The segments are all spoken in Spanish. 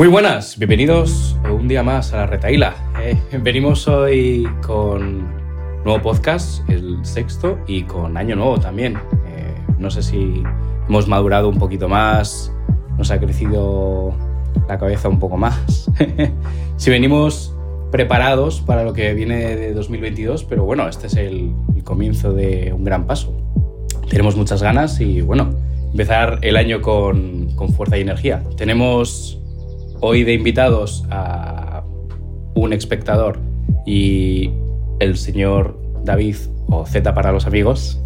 Muy buenas, bienvenidos un día más a la Retaíla. Eh, venimos hoy con nuevo podcast, el sexto, y con año nuevo también. Eh, no sé si hemos madurado un poquito más, nos ha crecido la cabeza un poco más. si venimos preparados para lo que viene de 2022, pero bueno, este es el, el comienzo de un gran paso. Tenemos muchas ganas y bueno, empezar el año con, con fuerza y energía. Tenemos hoy de invitados a un espectador y el señor David, o Z para los amigos.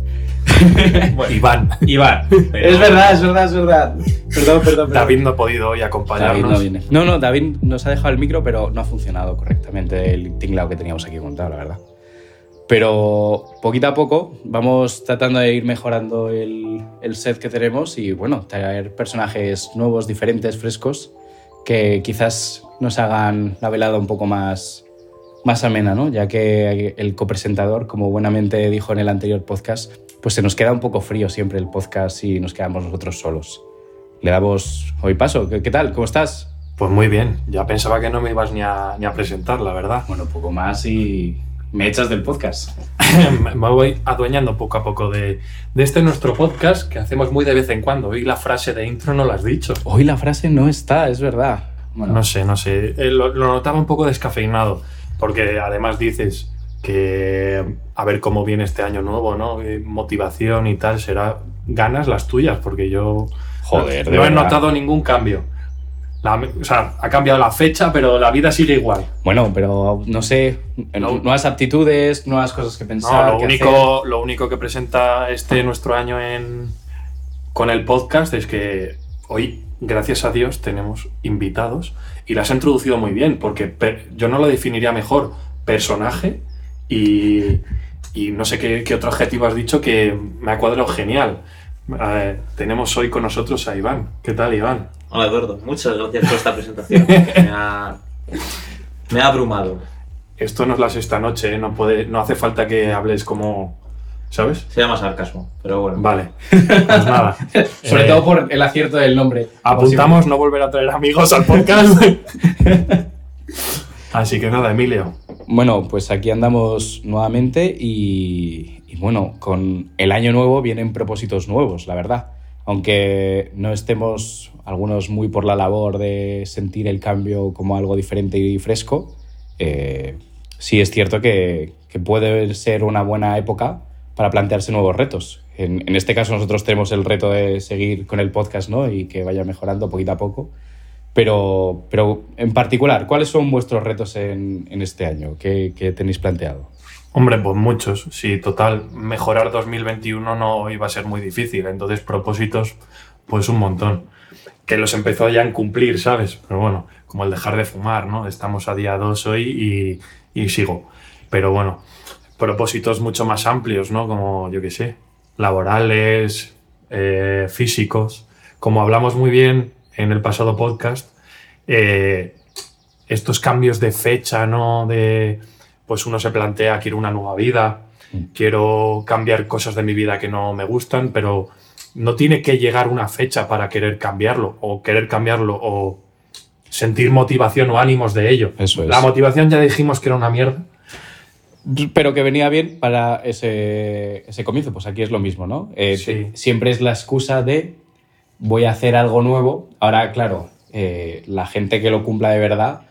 Iván. Iván. Es verdad, es verdad, es verdad. Perdón, perdón, perdón. David no ha podido hoy acompañarnos. David no viene. No, no, David nos ha dejado el micro, pero no ha funcionado correctamente el tinglado que teníamos aquí montado, la verdad. Pero poquito a poco vamos tratando de ir mejorando el, el set que tenemos y, bueno, traer personajes nuevos, diferentes, frescos, que quizás nos hagan la velada un poco más, más amena, ¿no? Ya que el copresentador, como buenamente dijo en el anterior podcast, pues se nos queda un poco frío siempre el podcast y nos quedamos nosotros solos. Le damos hoy paso. ¿Qué, qué tal? ¿Cómo estás? Pues muy bien. Ya pensaba que no me ibas ni a, ni a presentar, la verdad. Bueno, poco más y me echas del podcast. me voy adueñando poco a poco de, de este nuestro podcast que hacemos muy de vez en cuando. Hoy la frase de intro no la has dicho. Hoy la frase no está, es verdad. Bueno, No sé, no sé. Eh, Lo, lo notaba un poco descafeinado. Porque además dices que a ver cómo viene este año nuevo, ¿no? Eh, Motivación y tal, será ganas las tuyas, porque yo Joder, de no he notado ningún cambio. La- o sea, ha cambiado la fecha, pero la vida sigue igual. Bueno, pero no sé, nuevas aptitudes, nuevas cosas que No, pensar. lo, que único, lo único que presenta este nuestro año en, con el podcast es que hoy, gracias a Dios, tenemos invitados y las has introducido muy bien, porque yo no lo definiría mejor personaje y, y no sé qué, qué otro adjetivo has dicho que me ha cuadrado genial. Eh, tenemos hoy con nosotros a Iván. ¿Qué tal, Iván? Hola Eduardo, muchas gracias por esta presentación. Me ha, me ha abrumado. Esto no es la sexta noche, ¿eh? no, puede, no hace falta que hables como... ¿Sabes? Se llama sarcasmo, pero bueno. Vale, pues nada. Sobre Eh, todo por el acierto del nombre. Apuntamos no volver a traer amigos al podcast. Así que nada, Emilio. Bueno, pues aquí andamos nuevamente y, y bueno, con el año nuevo vienen propósitos nuevos, la verdad. Aunque no estemos algunos muy por la labor de sentir el cambio como algo diferente y fresco, eh, sí es cierto que, puede ser una buena época para plantearse nuevos retos. En, en este caso nosotros tenemos el reto de seguir con el podcast ¿no? y que vaya mejorando poquito a poco. Pero, pero en particular, ¿cuáles son vuestros retos en, en este año? ¿Qué, qué tenéis planteado? Hombre, pues muchos. Sí, total, mejorar 2021 no iba a ser muy difícil. Entonces, propósitos, pues un montón. Que los empezó ya en cumplir, ¿sabes? Pero bueno, como el dejar de fumar, ¿no? Estamos a día 2 hoy y, y sigo. Pero bueno, propósitos mucho más amplios, ¿no? Como, yo qué sé, laborales, eh, físicos. Como hablamos muy bien en el pasado podcast, eh, estos cambios de fecha, ¿no? De, pues uno se plantea, quiero una nueva vida, Mm. quiero cambiar cosas de mi vida que no me gustan, pero no tiene que llegar una fecha para querer cambiarlo, o querer cambiarlo, o sentir motivación o ánimos de ello. Eso es. La motivación ya dijimos que era una mierda. Pero que venía bien para ese, ese comienzo, pues aquí es lo mismo, ¿no? Eh, Sí. te- Siempre es la excusa de voy a hacer algo nuevo. Ahora, claro, eh, la gente que lo cumpla de verdad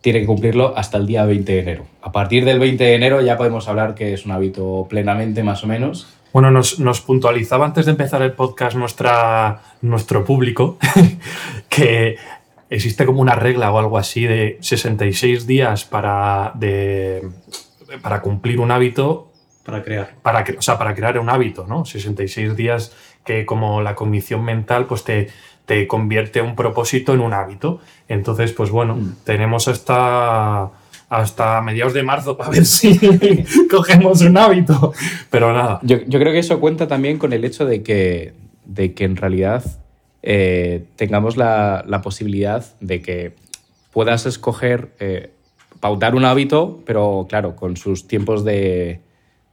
tiene que cumplirlo hasta el día 20 de enero. A partir del 20 de enero ya podemos hablar que es un hábito plenamente, más o menos. Bueno, nos, nos puntualizaba antes de empezar el podcast nuestra, nuestro público que existe como una regla o algo así de 66 días para, de, para cumplir un hábito, Para crear. para, cre- o sea, para crear un hábito, ¿no? 66 días que como la cognición mental pues te, te convierte un propósito en un hábito. Entonces, pues bueno, Mm. tenemos hasta, hasta mediados de marzo para ver si cogemos un hábito. Pero nada. Yo, yo creo que eso cuenta también con el hecho de que, de que en realidad eh, tengamos la, la posibilidad de que puedas escoger, eh, pautar un hábito, pero claro, con sus tiempos de,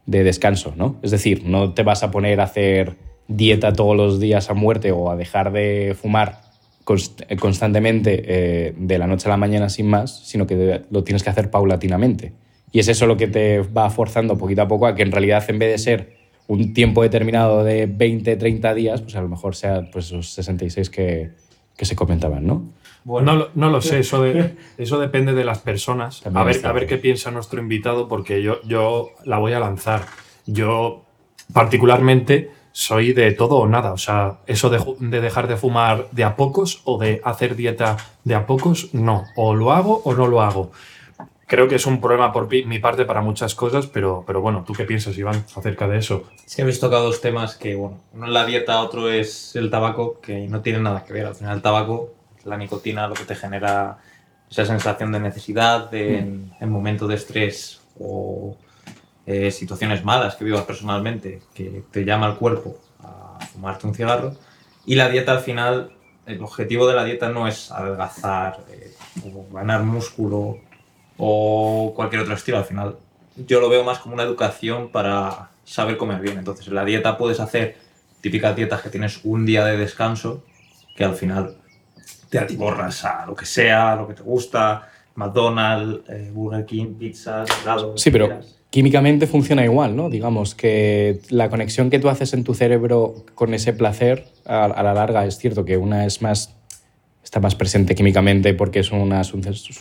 de descanso, ¿no? Es decir, no te vas a poner a hacer dieta todos los días a muerte o a dejar de fumar constantemente eh, de la noche a la mañana sin más, sino que lo tienes que hacer paulatinamente. Y es eso lo que te va forzando poquito a poco a que en realidad en vez de ser un tiempo determinado de 20, 30 días, pues a lo mejor sea pues, esos 66 que, que se comentaban, ¿no? Bueno, no, no, lo sé, eso, de, eso depende de las personas. a ver, a ver qué piensa nuestro invitado, porque yo, yo la voy a lanzar. Yo, particularmente, soy de todo o nada. O sea, eso de, de, dejar de fumar de a pocos o de hacer dieta de a pocos, no. O lo hago o no lo hago creo que es un problema por mi parte para muchas cosas, pero, pero bueno, ¿tú qué piensas, Iván, acerca de eso? Es que habéis tocado dos temas que, bueno, uno es la dieta, otro es el tabaco, que no tiene nada que ver. Al final, el tabaco, la nicotina, lo que te genera esa sensación de necesidad de, mm. en, momentos de estrés o eh, situaciones malas que vivas personalmente, que te llama el cuerpo a fumarte un cigarro. Y la dieta, al final, el objetivo de la dieta no es adelgazar eh, o ganar músculo o cualquier otro estilo. Al final, yo lo veo más como una educación para saber comer bien. Entonces, en la dieta puedes hacer típicas dietas que tienes un día de descanso, que al final te atiborras a lo que sea, lo que te gusta, McDonald's, eh, Burger King, pizzas, helados. Sí, pero químicamente funciona igual, ¿no? Digamos que la conexión que tú haces en tu cerebro con ese placer, a, a la larga es cierto que una es más está más presente químicamente porque es una,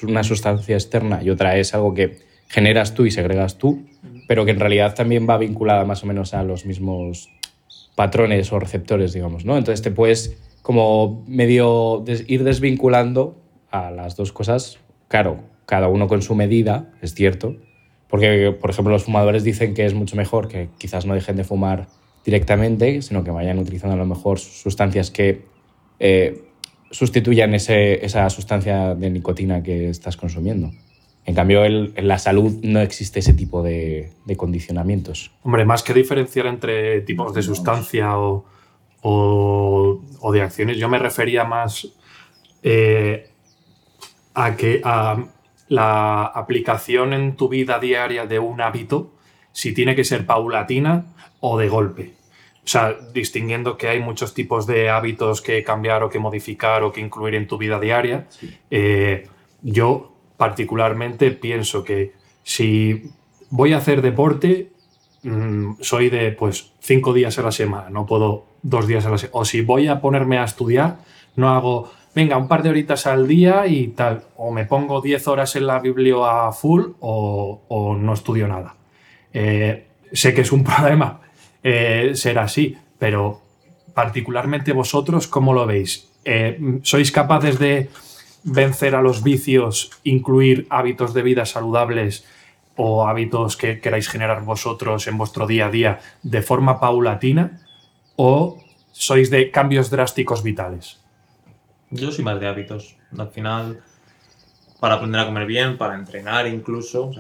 una sustancia externa y otra es algo que generas tú y segregas tú, pero que en realidad también va vinculada más o menos a los mismos patrones o receptores, digamos, ¿no? Entonces te puedes como medio ir desvinculando a las dos cosas, claro, cada uno con su medida, es cierto, porque, por ejemplo, los fumadores dicen que es mucho mejor que quizás no dejen de fumar directamente, sino que vayan utilizando a lo mejor sustancias que eh, sustituyan ese, esa sustancia de nicotina que estás consumiendo. En cambio, en la salud no existe ese tipo de, de, condicionamientos. Hombre, más que diferenciar entre tipos de sustancia o, o, o de acciones, yo me refería más eh, a que a la aplicación en tu vida diaria de un hábito, si tiene que ser paulatina o de golpe. O sea, distinguiendo que hay muchos tipos de hábitos que cambiar o que modificar o que incluir en tu vida diaria, eh, yo particularmente pienso que si voy a hacer deporte, mm, soy de pues cinco días a la semana, no puedo dos días a la semana. O si voy a ponerme a estudiar, no hago, venga, un par de horitas al día y tal, o me pongo diez horas en la biblioteca a full o, no estudio nada. Eh, sé que es un problema eh, será así, pero particularmente vosotros, ¿cómo lo veis? Eh, ¿Sois capaces de vencer a los vicios, incluir hábitos de vida saludables o hábitos que queráis generar vosotros en vuestro día a día de forma paulatina? ¿O sois de cambios drásticos vitales? Yo soy más de hábitos. Al final, para aprender a comer bien, para entrenar incluso,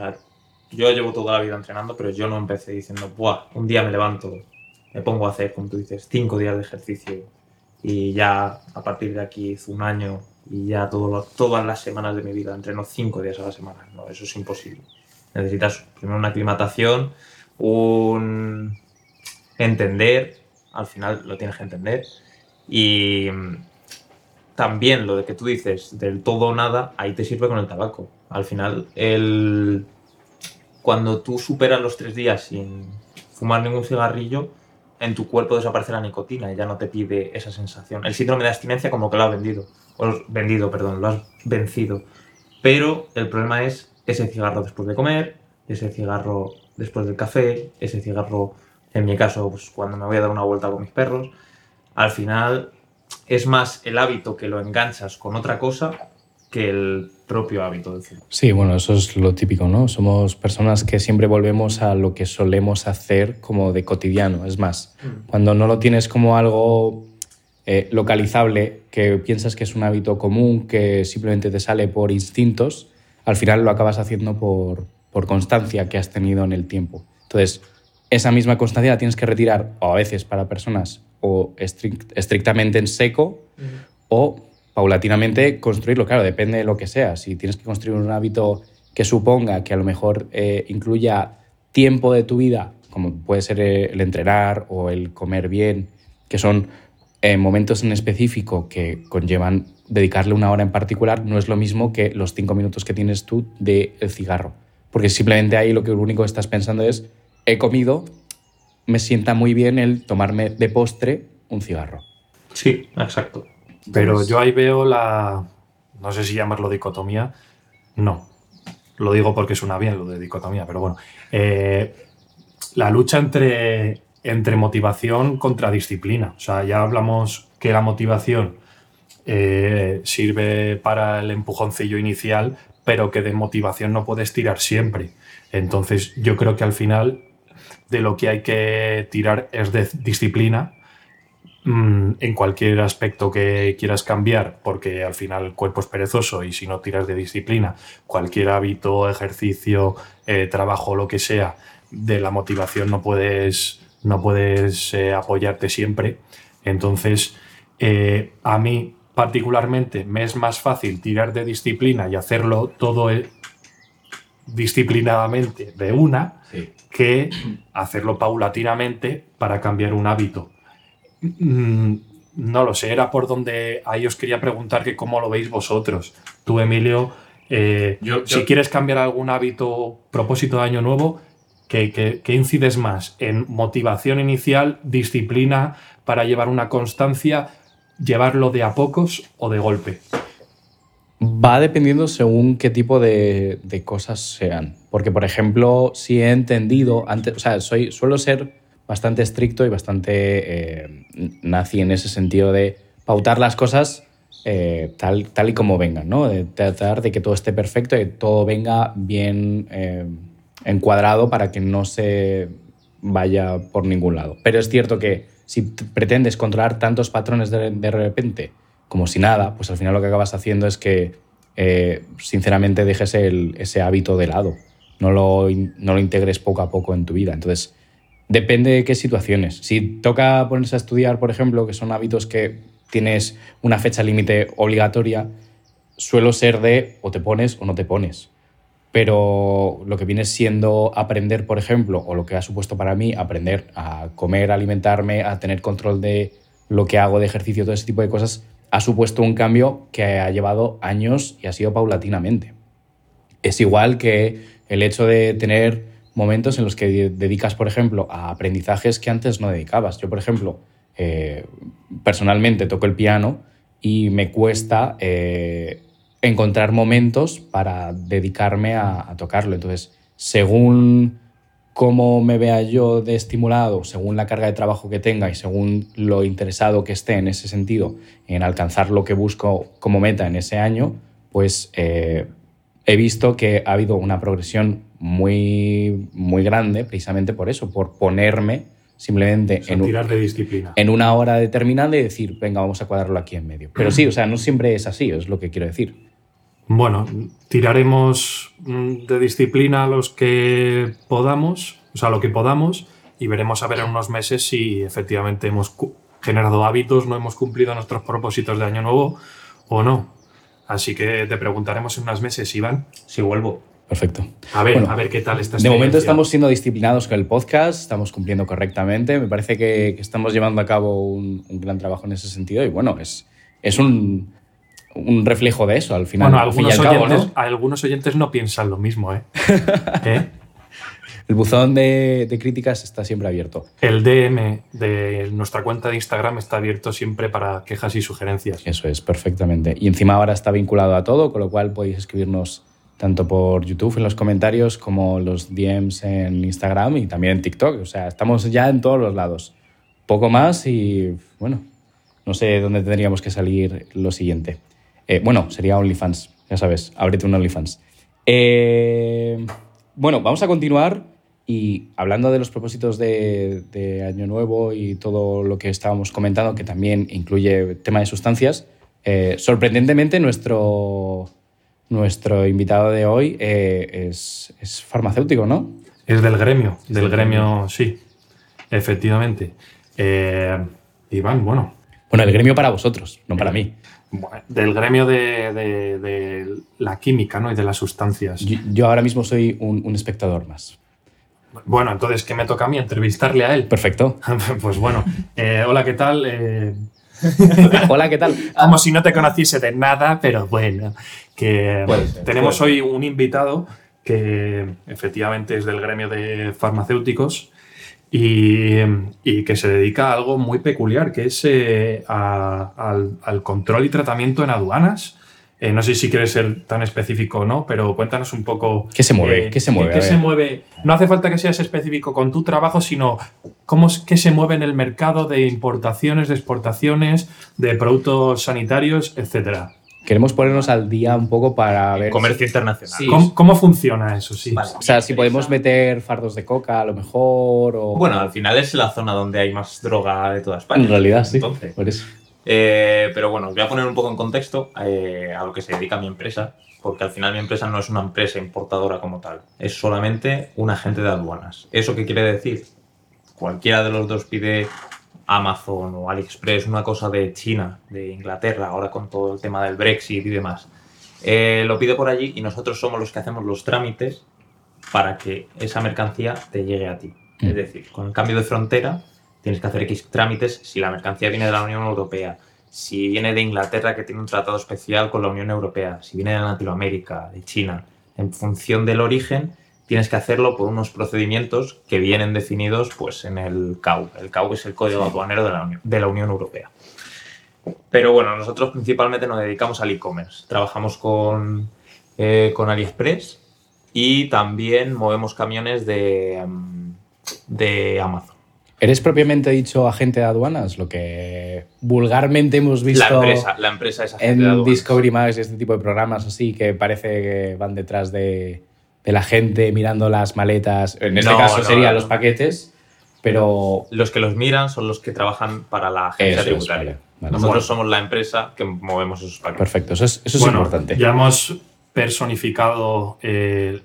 yo llevo toda la vida entrenando, pero yo no empecé diciendo, Buah, un día me levanto, me pongo a hacer, como tú dices, cinco días de ejercicio y ya a partir de aquí es un año y ya todo todas las semanas de mi vida entreno cinco días a la semana. No, eso es imposible. Necesitas primero una aclimatación, un entender, al final lo tienes que entender, y también lo de que tú dices del todo o nada, ahí te sirve con el tabaco. Al final, el cuando tú superas los tres días sin fumar ningún cigarrillo, en tu cuerpo desaparece la nicotina y ya no te pide esa sensación. El síndrome de abstinencia como que lo has vendido, o vendido, perdón, lo has vencido. Pero el problema es ese cigarro después de comer, ese cigarro después del café, ese cigarro, en mi caso, pues, cuando me voy a dar una vuelta con mis perros. Al final es más el hábito que lo enganchas con otra cosa que el propio hábito fútbol. Sí, bueno, eso es lo típico, ¿no? Somos personas que siempre volvemos a lo que solemos hacer como de cotidiano. Es más, mm. cuando no lo tienes como algo eh, localizable, que piensas que es un hábito común, que simplemente te sale por instintos, al final lo acabas haciendo por, por constancia que has tenido en el tiempo. Entonces, esa misma constancia la tienes que retirar, o a veces para personas, o estrictamente en seco, o paulatinamente construirlo. Claro, depende de lo que sea. Si tienes que construir un hábito que suponga que a lo mejor eh, incluya tiempo de tu vida, como puede ser el entrenar o el comer bien, que son eh, momentos en específico que conllevan dedicarle una hora en particular no es lo mismo que los cinco minutos que tienes tú del cigarro. Porque simplemente ahí lo que lo único que estás pensando es, he comido, me sienta muy bien el tomarme de postre un cigarro. Sí, exacto. Pero yo ahí veo la. No sé si llamarlo dicotomía. No. Lo digo porque suena bien lo de dicotomía, pero bueno. Eh, la lucha entre, entre motivación contra disciplina. O sea, ya hablamos que la motivación eh, sirve para el empujoncillo inicial, pero que de motivación no puedes tirar siempre. Entonces, yo creo que al final de lo que hay que tirar es de disciplina mm, en cualquier aspecto que quieras cambiar, porque al final el cuerpo es perezoso y si no tiras de disciplina, cualquier hábito, ejercicio, eh, trabajo, lo que sea, de la motivación no puedes, no puedes eh, apoyarte siempre. Entonces, eh, a mí particularmente me es más fácil tirar de disciplina y hacerlo todo disciplinadamente de una que hacerlo paulatinamente para cambiar un hábito. Mm, no lo sé, era por donde ahí os quería preguntar que cómo lo veis vosotros. Tú, Emilio, eh, si quieres cambiar algún hábito, propósito de año nuevo, ¿qué, incides más? ¿En motivación inicial, disciplina para llevar una constancia, llevarlo de a pocos o de golpe? Va dependiendo según qué tipo de, cosas sean. Porque, por ejemplo, si he entendido, antes, o sea, soy, suelo ser bastante estricto y bastante eh, nazi en ese sentido de pautar las cosas eh, tal, tal y como vengan, ¿no? De tratar de que todo esté perfecto y que todo venga bien eh, encuadrado para que no se vaya por ningún lado. Pero es cierto que si pretendes controlar tantos patrones de, repente, como si nada, pues al final lo que acabas haciendo es que, sinceramente, dejes ese hábito de lado. No lo, no lo integres poco a poco en tu vida. Entonces, depende de qué situaciones. Si toca ponerse a estudiar, por ejemplo, que son hábitos que tienes una fecha límite obligatoria, suelo ser de o te pones o no te pones. Pero lo que viene siendo aprender, por ejemplo, o lo que ha supuesto para mí aprender a comer, alimentarme, a tener control de lo que hago de ejercicio, todo ese tipo de cosas, ha supuesto un cambio que ha llevado años y ha sido paulatinamente. Es igual que el hecho de tener momentos en los que dedicas, por ejemplo, a aprendizajes que antes no dedicabas. Yo, por ejemplo, eh, personalmente toco el piano y me cuesta eh, encontrar momentos para dedicarme a tocarlo. Entonces, según cómo me vea yo de estimulado, según la carga de trabajo que tenga y según lo interesado que esté en ese sentido, en alcanzar lo que busco como meta en ese año, pues eh, he visto que ha habido una progresión muy, muy grande precisamente por eso, por ponerme simplemente en, de disciplina. en una hora determinada y decir, venga, vamos a cuadrarlo aquí en medio. Pero sí, o sea, no siempre es así, es lo que quiero decir. Bueno, tiraremos mm, de disciplina los que podamos, o sea, lo que podamos, y veremos a ver en unos meses si efectivamente hemos generado hábitos, no hemos cumplido nuestros propósitos de año nuevo o no. Así que te preguntaremos en unos meses, Iván. Si vuelvo. Perfecto. A ver, a ver qué tal está. De momento estamos siendo disciplinados con el podcast, estamos cumpliendo correctamente. Me parece que, estamos llevando a cabo un, un, gran trabajo en ese sentido y bueno, es, es un, un reflejo de eso al final. Bueno, algunos, oyentes, algunos oyentes no piensan lo mismo, ¿eh? ¿Eh? El buzón de, críticas está siempre abierto. El DM de nuestra cuenta de Instagram está abierto siempre para quejas y sugerencias. Eso es, perfectamente. Y encima ahora está vinculado a todo, con lo cual podéis escribirnos tanto por YouTube en los comentarios como los DMs en Instagram y también en TikTok. O sea, estamos ya en todos los lados. Poco más y bueno, no sé dónde tendríamos que salir lo siguiente. Eh, bueno, sería OnlyFans, ya sabes, ábrete un OnlyFans. Eh, bueno, vamos a continuar y hablando de los propósitos de, Año Nuevo y todo lo que estábamos comentando, que también incluye tema de sustancias, eh, sorprendentemente nuestro, nuestro invitado de hoy es, es, farmacéutico, ¿no? Es del gremio, del gremio, sí, efectivamente. Iván, bueno. Bueno, el gremio para vosotros, no para mí del gremio de, la química ¿no? y de las sustancias. Yo, ahora mismo soy un, espectador más. Bueno, entonces, ¿qué me toca a mí? Entrevistarle a él. Perfecto. pues bueno, eh, hola, ¿qué tal? Eh, Hola, ¿qué tal? Como si no te conociese de nada, pero bueno, que Puede ser, tenemos puede hoy un invitado que efectivamente es del gremio de farmacéuticos y, y que se dedica a algo muy peculiar, que es eh, a- al, al control y tratamiento en aduanas. Eh, no sé si quieres ser tan específico o no, pero cuéntanos un poco. ¿Qué se mueve? eh, ¿Qué se mueve? ¿Qué se mueve? No hace falta que seas específico con tu trabajo, sino cómo es que se mueve en el mercado de importaciones, de exportaciones, de productos sanitarios, etcétera. Queremos ponernos al día un poco para ver. Comercio internacional. Sí. ¿Cómo, cómo funciona eso? Sí. Vale. O sea, si podemos meter fardos de coca a lo mejor o... Bueno, al final es la zona donde hay más droga de toda España. en realidad sí. Entonces, Por eso. Eh, pero bueno, os voy a poner un poco en contexto eh, a lo que se dedica mi empresa, porque al final mi empresa no es una empresa importadora como tal, es solamente un agente de aduanas. ¿Eso qué quiere decir? Cualquiera de los dos pide Amazon o AliExpress una cosa de China, de Inglaterra, ahora con todo el tema del Brexit y demás. Eh, lo pide por allí y nosotros somos los que hacemos los trámites para que esa mercancía te llegue a ti. Mm. Es decir, con el cambio de frontera tienes que hacer X trámites si la mercancía viene de la Unión Europea, si viene de Inglaterra que tiene un tratado especial con la Unión Europea, si viene de Latinoamérica, de China, en función del origen tienes que hacerlo por unos procedimientos que vienen definidos pues, en el CAU. El CAU es el Código Aduanero de la Unión, de la Unión Europea. Pero bueno, nosotros principalmente nos dedicamos al e-commerce. Trabajamos con, eh, con AliExpress y también movemos camiones de, mm, de Amazon. ¿Eres propiamente dicho agente de aduanas? Lo que vulgarmente hemos visto La empresa, la empresa es agente de en aduanas. Discovery Max y este tipo de programas así que parece que van detrás de, de la gente mirando las maletas. En este No, caso no, serían no. los paquetes, pero... Los que los miran son los que trabajan para la agencia Eso es, tributaria. vale, vale. Nosotros Bueno. somos la empresa que movemos esos paquetes. Perfecto, eso es, eso es Bueno, importante. Ya hemos personificado eh,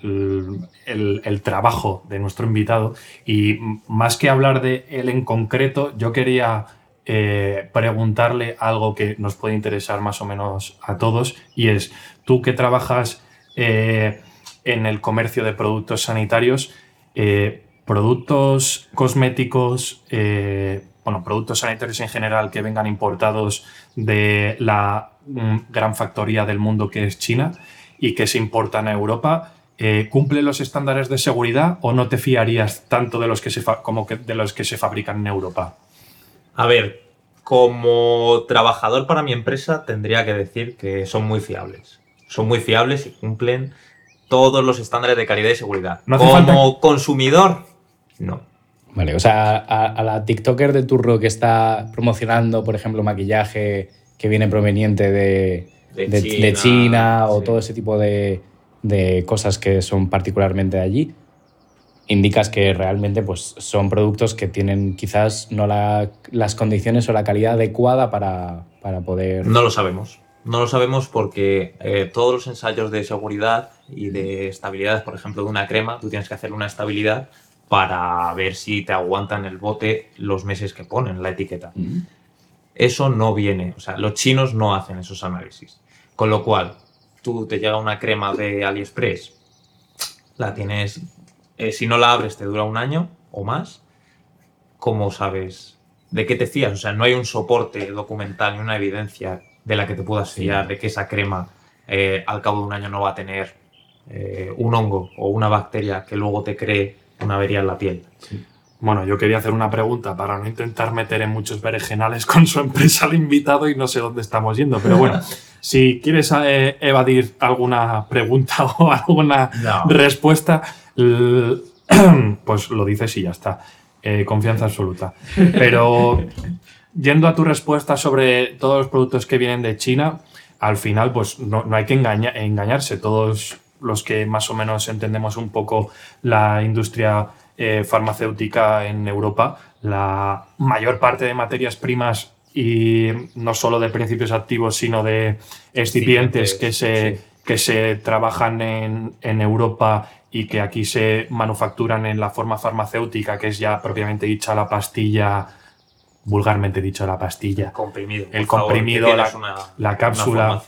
el, el- trabajo de nuestro invitado. Y más que hablar de él en concreto, yo quería eh, preguntarle algo que nos puede interesar más o menos a todos y es, tú que trabajas eh, en el comercio de productos sanitarios, productos cosméticos, bueno, productos sanitarios en general que vengan importados de la mm, gran factoría del mundo que es China y que se importan a Europa, eh, ¿cumple los estándares de seguridad o no te fiarías tanto de los que se fa- como que de los que se fabrican en Europa? A ver, como trabajador para mi empresa tendría que decir que son muy fiables. Son muy fiables y cumplen todos los estándares de calidad y seguridad. No como consumidor, no. Vale, o sea, a, a la TikToker de turro que está promocionando, por ejemplo, maquillaje que viene proveniente de, De de- China, de China o sí. todo ese tipo de, de cosas que son particularmente de allí, indicas que realmente pues, son productos que tienen quizás no la- las condiciones o la calidad adecuada para, para poder... No lo sabemos. No lo sabemos porque eh, todos los ensayos de seguridad y de estabilidad, por ejemplo, de una crema, tú tienes que hacer una estabilidad para ver si te aguantan el bote los meses que ponen la etiqueta. Mm. Eso no viene, o sea, los chinos no hacen esos análisis. Con lo cual, tú te llega una crema de AliExpress, la tienes, eh, si no la abres te dura un año o más, ¿cómo sabes de qué te fías? O sea, no hay un soporte documental ni una evidencia de la que te puedas fiar de que esa crema eh, al cabo de un año no va a tener eh, un hongo o una bacteria que luego te cree una avería en la piel. Bueno, yo quería hacer una pregunta para no intentar meter en muchos berenjenales con su empresa al invitado y no sé dónde estamos yendo, pero bueno, si quieres eh, evadir alguna pregunta o alguna No. respuesta, pues lo dices y ya está. Eh, confianza absoluta. Pero yendo a tu respuesta sobre todos los productos que vienen de China, al final, pues no, no hay que engaña- engañarse. Todos los que más o menos entendemos un poco la industria eh, farmacéutica en Europa, la mayor parte de materias primas y no solo de principios activos, sino de excipientes que se, Sí. que se trabajan en, en Europa y que aquí se manufacturan en la forma farmacéutica, que es ya propiamente dicha la pastilla, vulgarmente dicho la pastilla, Comprimido. El por comprimido, la- una- la una cápsula.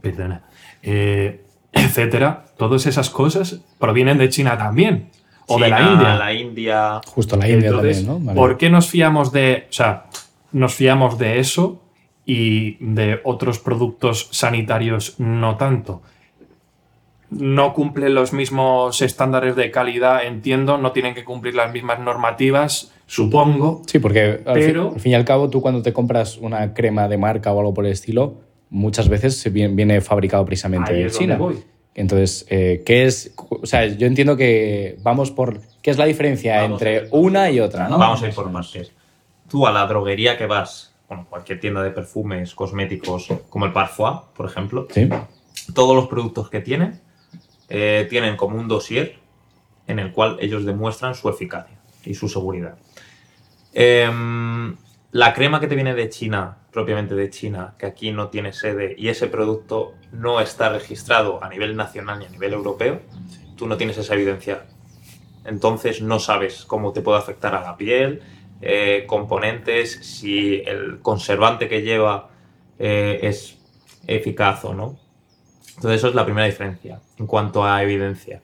perdona, eh, etcétera, todas esas cosas provienen de China también, o de la India. La India. Justo la India Entonces, también, ¿no? Vale. ¿por qué nos fiamos de, o sea, nos fiamos de eso y de otros productos sanitarios no tanto. No cumplen los mismos estándares de calidad, entiendo, no tienen que cumplir las mismas normativas, supongo. Sí, porque al, Pero- fin, al fin y al cabo tú cuando te compras una crema de marca o algo por el estilo, muchas veces se viene, viene fabricado precisamente en China. voy. Entonces, eh, ¿qué es? O sea, yo entiendo que vamos por... ¿Qué es la diferencia Vamos entre una y otra? ¿no? Vamos a ir por partes. Tú a la droguería que vas, bueno, cualquier tienda de perfumes, cosméticos, como el Parfois, por ejemplo, Sí. todos los productos que tienen eh, tienen como un dossier en el cual ellos demuestran su eficacia y su seguridad. Em, la crema que te viene de China, propiamente de China, que aquí no tiene sede y ese producto no está registrado a nivel nacional ni a nivel europeo, tú no tienes esa evidencia. Entonces no sabes cómo te puede afectar a la piel, eh, componentes, si el conservante que lleva eh, es eficaz o no. Entonces eso es la primera diferencia en cuanto a evidencia.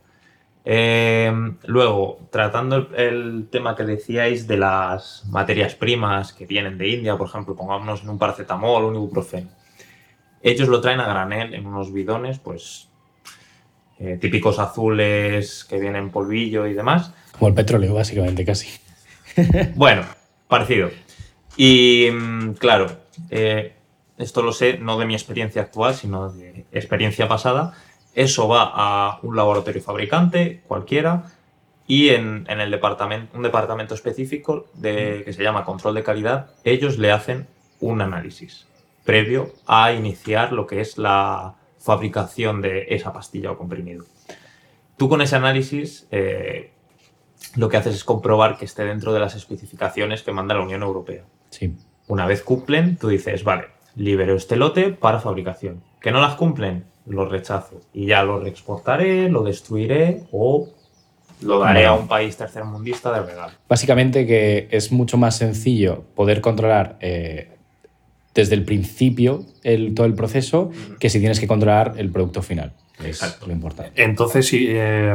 Eh, luego, tratando el, tema que decíais de las materias primas que vienen de India, por ejemplo, pongámonos en un paracetamol, un ibuprofeno. Ellos lo traen a granel en unos bidones, pues típicos azules que vienen en polvillo y demás. Como el petróleo, básicamente, casi. Bueno, parecido. Y mm, claro, eh, esto lo sé no de mi experiencia actual, sino de experiencia pasada. Eso va a un laboratorio fabricante, cualquiera, y en, en el departamento, un departamento específico de, que se llama control de calidad, ellos le hacen un análisis previo a iniciar lo que es la fabricación de esa pastilla o comprimido. Tú con ese análisis eh, lo que haces es comprobar que esté dentro de las especificaciones que manda la Unión Europea. Sí. Una vez cumplen, tú dices, vale, libero este lote para fabricación. Que no las cumplen, lo rechazo. Y ya lo reexportaré, lo destruiré o lo daré a un país tercermundista de regalo. Básicamente que es mucho más sencillo poder controlar eh, desde el principio el, todo el proceso que si tienes que controlar el producto final. Es Exacto. lo importante. Entonces, eh,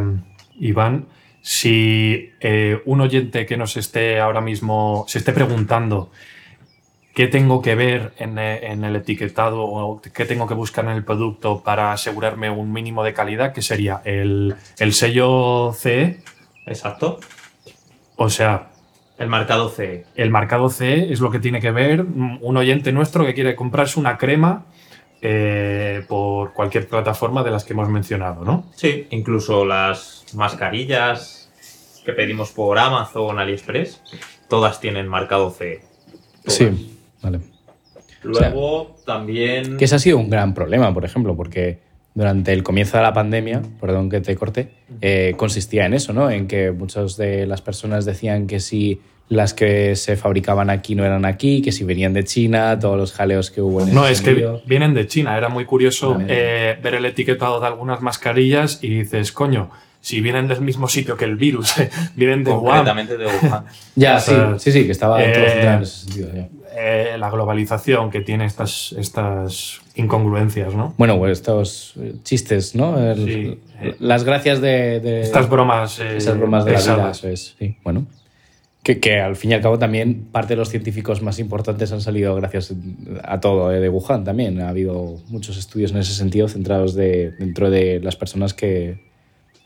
Iván, si eh, un oyente que nos esté ahora mismo, se esté preguntando qué tengo que ver en, eh, en el etiquetado o qué tengo que buscar en el producto para asegurarme un mínimo de calidad, que sería el, el sello CE, Exacto. o sea, El marcado CE. el marcado CE es lo que tiene que ver un oyente nuestro que quiere comprarse una crema eh, por cualquier plataforma de las que hemos mencionado, ¿no? Sí, incluso las mascarillas que pedimos por Amazon, AliExpress, todas tienen marcado CE. Todas. Sí, vale. Luego también... Que ese ha sido un gran problema, por ejemplo, porque durante el comienzo de la pandemia, perdón que te corte, eh, consistía en eso, ¿no? En que muchas de las personas decían que si las que se fabricaban aquí no eran aquí, que si venían de China, todos los jaleos que hubo en No, es que vienen de China. Era muy curioso eh, ver el etiquetado de algunas mascarillas y dices, coño, si vienen del mismo sitio que el virus, vienen de Wuhan, de Wuhan. Ya, sí, sí, sí, que estaba todo eh, en ese sentido. ya. eh, la globalización que tiene estas, estas incongruencias, ¿no? Bueno, pues estos eh, chistes, ¿no? El- Sí. Las gracias de, de- Estas bromas. eh, esas bromas de la vida, pesadas. eso es, sí, bueno. Que, que al fin y al cabo también parte de los científicos más importantes han salido gracias a todo eh, de Wuhan también. Ha habido muchos estudios en ese sentido centrados de, dentro de las personas que,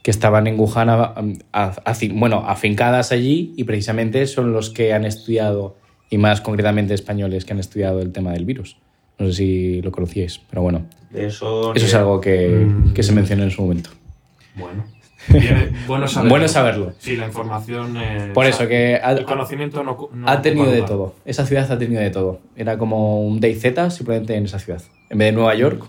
que estaban en Wuhan, a- a- afi- bueno, afincadas allí y precisamente son los que han estudiado, y más concretamente españoles que han estudiado el tema del virus. No sé si lo conocíais, pero bueno, De eso... eso es algo que, Mm. que se mencionó en su momento. Bueno. Bien, bueno saberlo. Bueno saberlo. Sí, la información. eh, Por eso que ha, El conocimiento no. no ha tenido de todo. Esa ciudad ha tenido de todo. Era como un DayZ simplemente en esa ciudad. En vez de Nueva York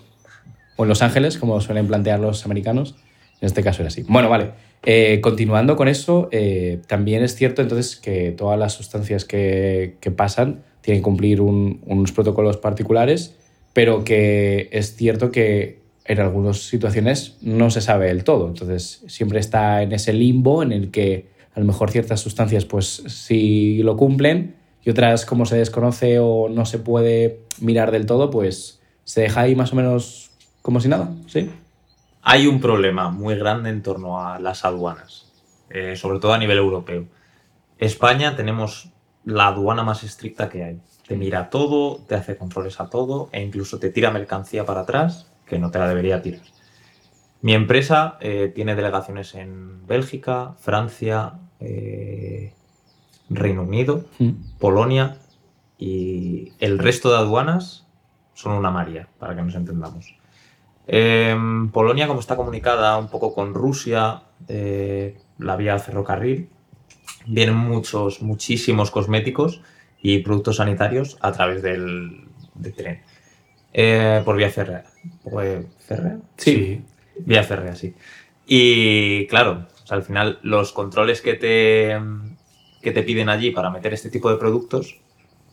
o en Los Ángeles, como suelen plantear los americanos, en este caso era así. Bueno, vale. Eh, continuando con eso, eh, también es cierto entonces que todas las sustancias que, que pasan tienen que cumplir un- unos protocolos particulares, pero que es cierto que en algunas situaciones no se sabe del todo. Entonces siempre está en ese limbo en el que a lo mejor ciertas sustancias pues sí lo cumplen y otras como se desconoce o no se puede mirar del todo, pues se deja ahí más o menos como si nada, ¿sí? Hay un problema muy grande en torno a las aduanas, eh, sobre todo a nivel europeo. España tenemos la aduana más estricta que hay. Te mira todo, te hace controles a todo e incluso te tira mercancía para atrás que no te la debería tirar. Mi empresa eh, tiene delegaciones en Bélgica, Francia, eh, Reino Unido, Mm. Polonia y el resto de aduanas son una maría, para que nos entendamos. Em, Polonia, como está comunicada un poco con Rusia, eh, la vía ferrocarril, vienen muchos, muchísimos cosméticos y productos sanitarios a través del, del tren. Por vía férrea. ¿Fue ¿Férrea? Sí. Vía férrea, sí. Y claro, o sea, al final los controles que te, que te piden allí para meter este tipo de productos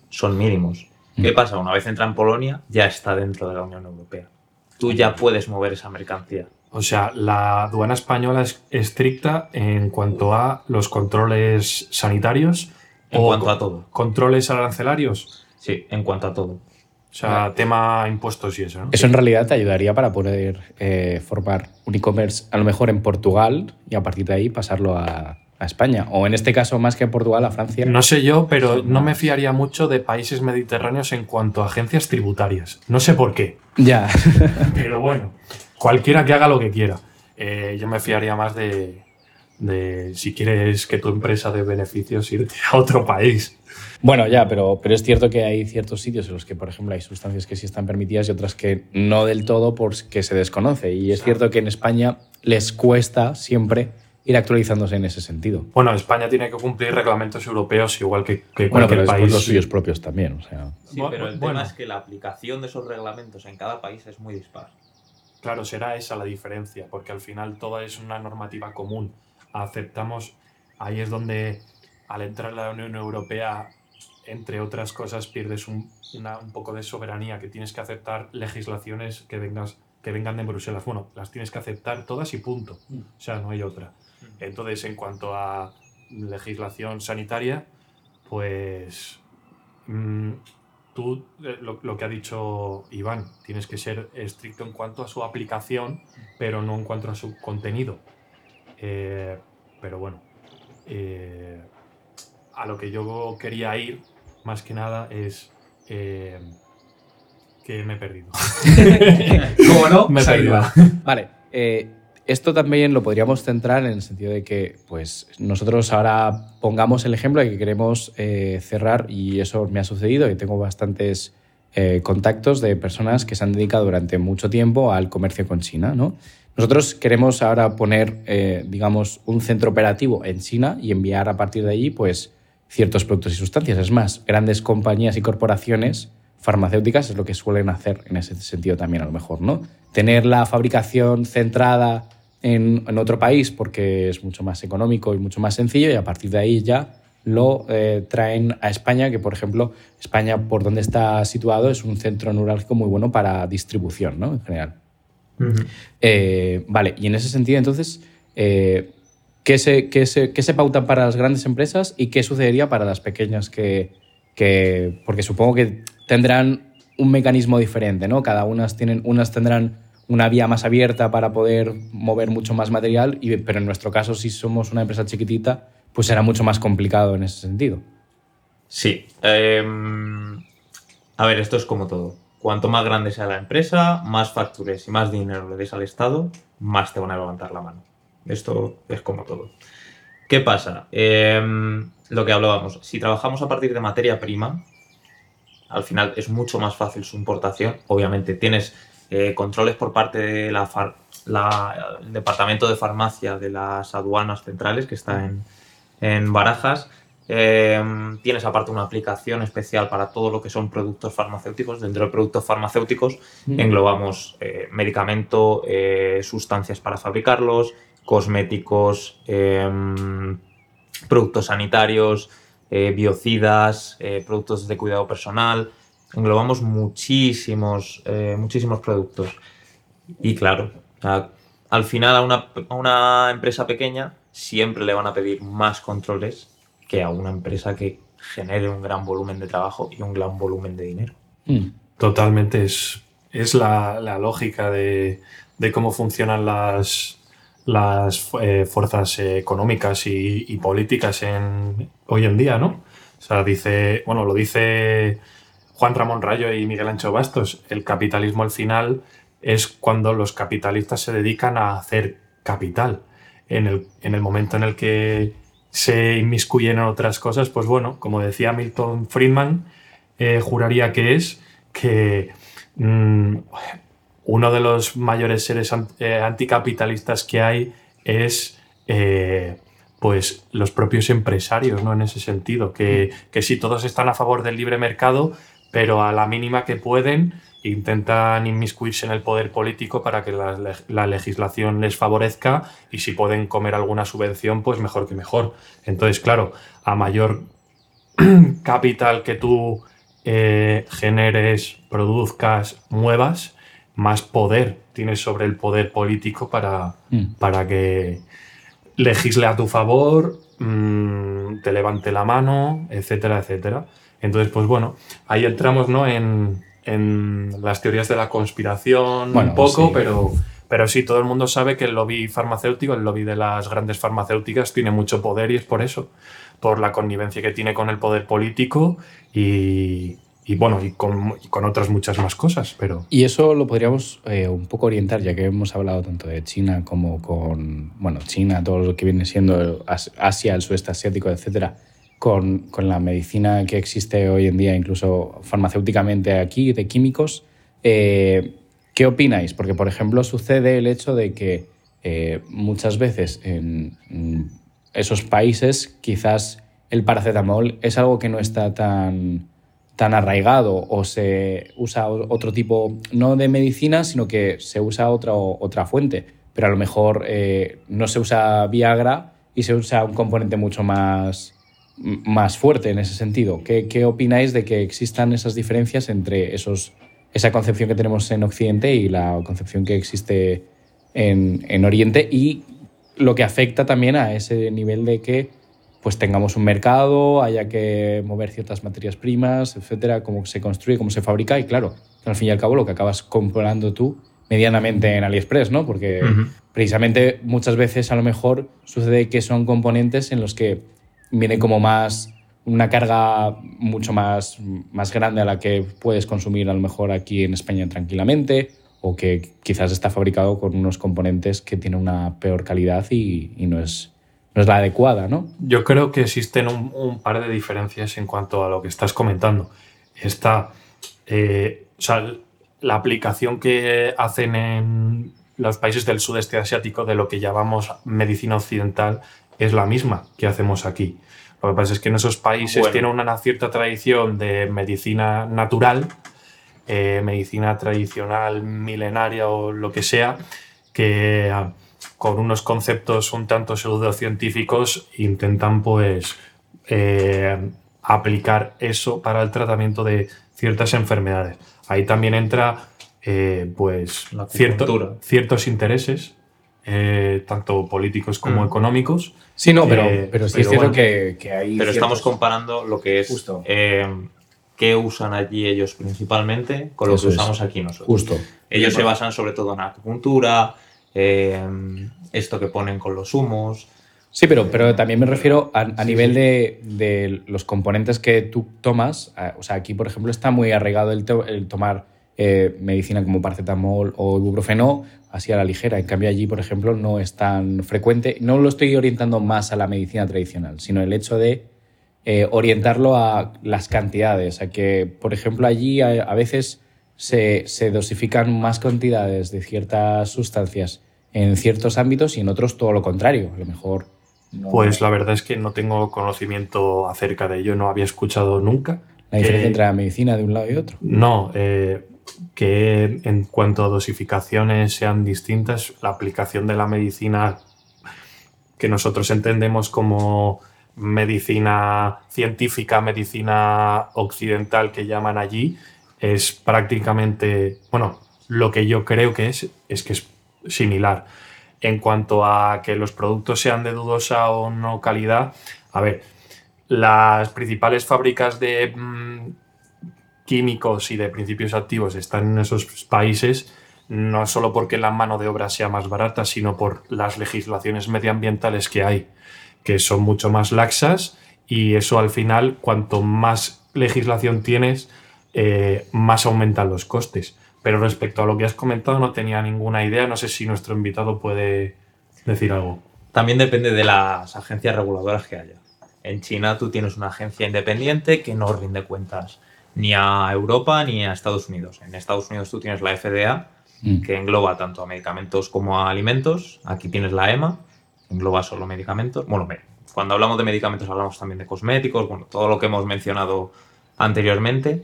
son mínimos. ¿Qué Mm. pasa? Una vez entra en Polonia, ya está dentro de la Unión Europea. Tú ya puedes mover esa mercancía. O sea, la aduana española es estricta en cuanto a los controles sanitarios En o cuanto a todo. controles arancelarios. Sí, en cuanto a todo. O sea, tema impuestos y eso, ¿no? Eso en realidad te ayudaría para poder eh, formar un e-commerce a lo mejor en Portugal y a partir de ahí pasarlo a, a España. O en este caso, más que Portugal, a Francia. No sé yo, pero no. me fiaría mucho de países mediterráneos en cuanto a agencias tributarias. No sé por qué, Ya. pero bueno, cualquiera que haga lo que quiera. Eh, yo me fiaría más de, de si quieres que tu empresa dé beneficios, irte a otro país. Bueno, ya, pero, pero es cierto que hay ciertos sitios en los que, por ejemplo, hay sustancias que sí están permitidas y otras que no del todo porque se desconoce. Y es cierto que en España les cuesta siempre ir actualizándose en ese sentido. Bueno, España tiene que cumplir reglamentos europeos igual que, que Bueno, cualquier pero después país. los suyos propios también. O sea. Sí, pero el bueno. tema es que la aplicación de esos reglamentos en cada país es muy dispar. Claro, será esa la diferencia, porque al final toda es una normativa común. Aceptamos, ahí es donde al entrar en la Unión Europea, entre otras cosas, pierdes un, una- un poco de soberanía, que tienes que aceptar legislaciones que, vengas, que vengan de Bruselas. Bueno, las tienes que aceptar todas y punto. O sea, no hay otra. Entonces, en cuanto a legislación sanitaria, pues mm, tú, eh, lo, lo que ha dicho Iván, tienes que ser estricto en cuanto a su aplicación, pero no en cuanto a su contenido. Eh, pero bueno, eh, a lo que yo quería ir, más que nada, es eh, que me he perdido. ¿Cómo no? Me he perdido. Vale. eh, esto también lo podríamos centrar en el sentido de que, pues, nosotros ahora pongamos el ejemplo de que queremos eh, cerrar, y eso me ha sucedido, y tengo bastantes eh, contactos de personas que se han dedicado durante mucho tiempo al comercio con China, ¿no? Nosotros queremos ahora poner, eh, digamos, un centro operativo en China y enviar a partir de allí, pues, ciertos productos y sustancias. Es más, grandes compañías y corporaciones farmacéuticas es lo que suelen hacer en ese sentido también, a lo mejor, ¿no? Tener la fabricación centrada en, en otro país porque es mucho más económico y mucho más sencillo y a partir de ahí ya lo eh, traen a España, que por ejemplo, España, por donde está situado, es un centro neurálgico muy bueno para distribución, ¿no? En general. Eh, vale, y en ese sentido, entonces, eh, ¿qué, se, qué, se, ¿qué se pauta para las grandes empresas y qué sucedería para las pequeñas que, que porque supongo que tendrán un mecanismo diferente, ¿no? Cada unas tienen, unas tendrán una vía más abierta para poder mover mucho más material, pero en nuestro caso, si somos una empresa chiquitita, pues será mucho más complicado en ese sentido. Sí. em, a ver, esto es como todo. Cuanto más grande sea la empresa, más factures y más dinero le des al Estado, más te van a levantar la mano. Esto es como todo. ¿Qué pasa? Em, lo que hablábamos, si trabajamos a partir de materia prima, al final es mucho más fácil su importación. Obviamente tienes eh, controles por parte de la far- la- el departamento de farmacia de las aduanas centrales que está en, en Barajas. Eh, tienes aparte una aplicación especial para todo lo que son productos farmacéuticos. Dentro de productos farmacéuticos englobamos eh, medicamento, eh, sustancias para fabricarlos, cosméticos, em, productos sanitarios, eh, biocidas, eh, productos de cuidado personal. Englobamos muchísimos, eh, muchísimos productos. Y claro, al final a una, a una empresa pequeña siempre le van a pedir más controles que a una empresa que genere un gran volumen de trabajo y un gran volumen de dinero. Mm. Totalmente, es, es la, la lógica de, de cómo funcionan las, las eh, fuerzas económicas y, y políticas en, hoy en día, ¿no? O sea, dice, bueno, lo dice Juan Ramón Rayo y Miguel Ancho Bastos, el capitalismo al final es cuando los capitalistas se dedican a hacer capital. En el, en el momento en el que se inmiscuyen en otras cosas, pues bueno, como decía Milton Friedman, eh, juraría que es que mm, uno de los mayores seres eh, anticapitalistas que hay es eh, pues los propios empresarios, ¿no? En ese sentido, que, que sí, todos están a favor del libre mercado, pero a la mínima que pueden intentan inmiscuirse en el poder político para que la, la, legislación les favorezca y si pueden comer alguna subvención, pues mejor que mejor. Entonces, claro, a mayor capital que tú eh, generes, produzcas, muevas, más poder tienes sobre el poder político para, Mm. para que legisle a tu favor, mm, te levante la mano, etcétera, etcétera. Entonces, pues bueno, ahí entramos ¿no? en, en las teorías de la conspiración Bueno, un poco, sí. pero, pero sí, todo el mundo sabe que el lobby farmacéutico, el lobby de las grandes farmacéuticas tiene mucho poder y es por eso, por la connivencia que tiene con el poder político y, y bueno, y con, otras muchas más cosas, pero... Y eso lo podríamos eh, un poco orientar, ya que hemos hablado tanto de China como con, bueno, China, todo lo que viene siendo As- Asia, el sudeste asiático, etcétera, con, con la medicina que existe hoy en día, incluso farmacéuticamente aquí, de químicos. eh, ¿Qué opináis? Porque, por ejemplo, sucede el hecho de que eh, muchas veces en, en esos países quizás el paracetamol es algo que no está tan tan arraigado o se usa otro tipo, no de medicina, sino que se usa otra, otra fuente. Pero a lo mejor eh, no se usa Viagra y se usa un componente mucho más, más fuerte en ese sentido. ¿Qué, qué opináis de que existan esas diferencias entre esos, esa concepción que tenemos en Occidente y la concepción que existe en, en Oriente y lo que afecta también a ese nivel de que pues tengamos un mercado, haya que mover ciertas materias primas, etcétera, cómo se construye, cómo se fabrica y claro, al fin y al cabo lo que acabas comprando tú medianamente en AliExpress, ¿no? Porque precisamente muchas veces a lo mejor sucede que son componentes en los que viene como más una carga mucho más, más grande a la que puedes consumir a lo mejor aquí en España tranquilamente o que quizás está fabricado con unos componentes que tienen una peor calidad y, y no, es, no es la adecuada, ¿no? Yo creo que existen un, un par de diferencias en cuanto a lo que estás comentando. Está, eh, o sea, la aplicación que hacen en los países del sudeste asiático de lo que llamamos medicina occidental es la misma que hacemos aquí. Lo que pasa es que en esos países Bueno. tienen una cierta tradición de medicina natural, eh, medicina tradicional milenaria o lo que sea, que ah, con unos conceptos un tanto pseudocientíficos intentan pues eh, aplicar eso para el tratamiento de ciertas enfermedades. Ahí también entra eh, pues cierto- ciertos intereses, eh, tanto políticos como Mm. económicos. Sí, no, pero, Eh, pero sí pero es cierto bueno. que, que hay. Pero estamos comparando lo que es Justo. eh, qué usan allí ellos principalmente con lo Eso que es. usamos aquí nosotros. Justo. Ellos se basan sobre todo en acupuntura, eh, esto que ponen con los humos. Sí, pero, pero también me refiero a, a Sí, nivel sí. De, de los componentes que tú tomas. O sea, aquí, por ejemplo, está muy arraigado el, to- el tomar eh, medicina como paracetamol o ibuprofeno así a la ligera. En cambio, allí, por ejemplo, no es tan frecuente. No lo estoy orientando más a la medicina tradicional, sino el hecho de eh, orientarlo a las cantidades. A que, por ejemplo, allí a, a veces se, se dosifican más cantidades de ciertas sustancias en ciertos ámbitos y en otros todo lo contrario. A lo mejor. no- Pues la verdad es que no tengo conocimiento acerca de ello, no había escuchado nunca. La diferencia que- entre la medicina de un lado y otro. No, eh, que en cuanto a dosificaciones sean distintas, la aplicación de la medicina que nosotros entendemos como medicina científica, medicina occidental que llaman allí, es prácticamente, bueno, lo que yo creo que es, es que es similar. En cuanto a que los productos sean de dudosa o no calidad, a ver, las principales fábricas de mm, químicos y de principios activos están en esos países, no solo porque la mano de obra sea más barata, sino por las legislaciones medioambientales que hay, que son mucho más laxas y eso al final, cuanto más legislación tienes, eh, más aumentan los costes. Pero respecto a lo que has comentado, no tenía ninguna idea. No sé si nuestro invitado puede decir algo. También depende de las agencias reguladoras que haya. En China tú tienes una agencia independiente que no rinde cuentas ni a Europa ni a Estados Unidos. En Estados Unidos tú tienes la FDA, Mm. que engloba tanto a medicamentos como a alimentos. Aquí tienes la EMA, que engloba solo medicamentos. Bueno, cuando hablamos de medicamentos hablamos también de cosméticos, bueno, todo lo que hemos mencionado anteriormente.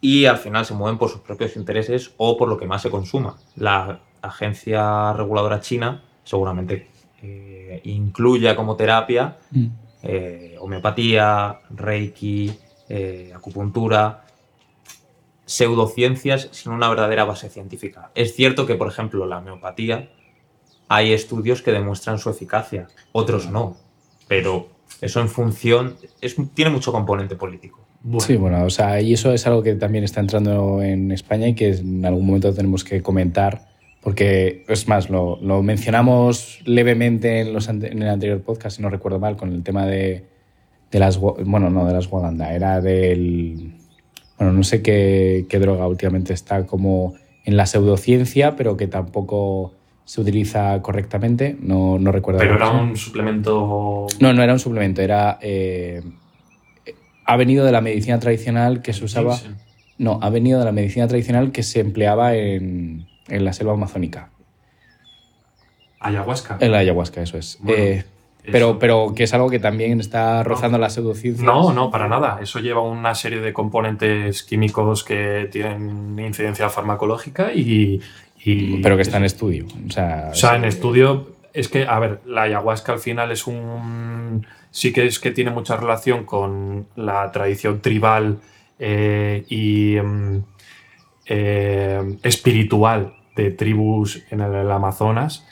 Y al final se mueven por sus propios intereses o por lo que más se consuma. La agencia reguladora china seguramente eh, incluya como terapia Mm. eh, homeopatía, reiki, eh, acupuntura, pseudociencias sin una verdadera base científica. Es cierto que, por ejemplo, la homeopatía, hay estudios que demuestran su eficacia, otros no, pero eso en función, es, tiene mucho componente político. Bueno, Sí, bueno, o sea, y eso es algo que también está entrando en España y que en algún momento tenemos que comentar, porque es más, lo, lo mencionamos levemente en, los ante- en el anterior podcast, si no recuerdo mal, con el tema de, de las, bueno, no de las Waganda, era del, bueno, no sé qué, qué droga últimamente está como en la pseudociencia, pero que tampoco se utiliza correctamente, no, no recuerdo. pero era un suplemento. No, no era un suplemento, era... eh, ha venido de la medicina tradicional que se usaba... No, ha venido de la medicina tradicional que se empleaba en, en la selva amazónica. Ayahuasca. En la ayahuasca, eso es. Bueno, Eh, Eso. pero, pero que es algo que también está rozando la pseudociencia. No, no, para nada. Eso lleva una serie de componentes químicos que tienen incidencia farmacológica y. y- Pero que está en estudio. O sea, O sea, en es- estudio. Es que, a ver, la ayahuasca al final es un. Sí que es que tiene mucha relación con la tradición tribal eh, y mm, eh, espiritual de tribus en el, Amazonas,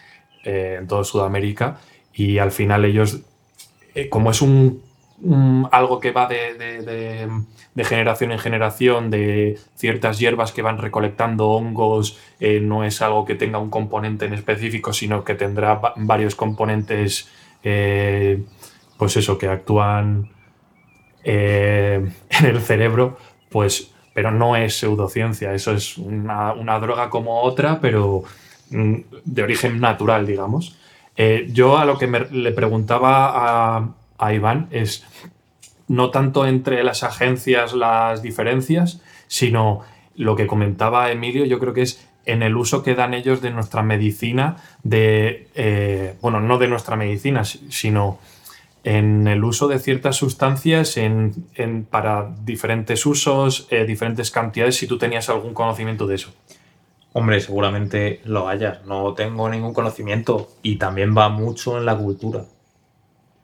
eh, en toda Sudamérica. Y al final ellos, como es un, algo que va de, de- de- generación en generación, de ciertas hierbas que van recolectando hongos, no es algo que tenga un componente en específico, sino que tendrá va- varios componentes, pues eso, que actúan eh, en el cerebro, pues, pero no es pseudociencia, eso es una, droga como otra, pero mm, de origen natural, digamos. Eh, yo a lo que me- le preguntaba a, Iván es no tanto entre las agencias las diferencias, sino lo que comentaba Emilio, yo creo que es en el uso que dan ellos de nuestra medicina, de, eh, bueno, no de nuestra medicina, si- sino en el uso de ciertas sustancias en, en- para diferentes usos, eh, diferentes cantidades, si tú tenías algún conocimiento de eso. Hombre, seguramente lo haya. No tengo ningún conocimiento y también va mucho en la cultura.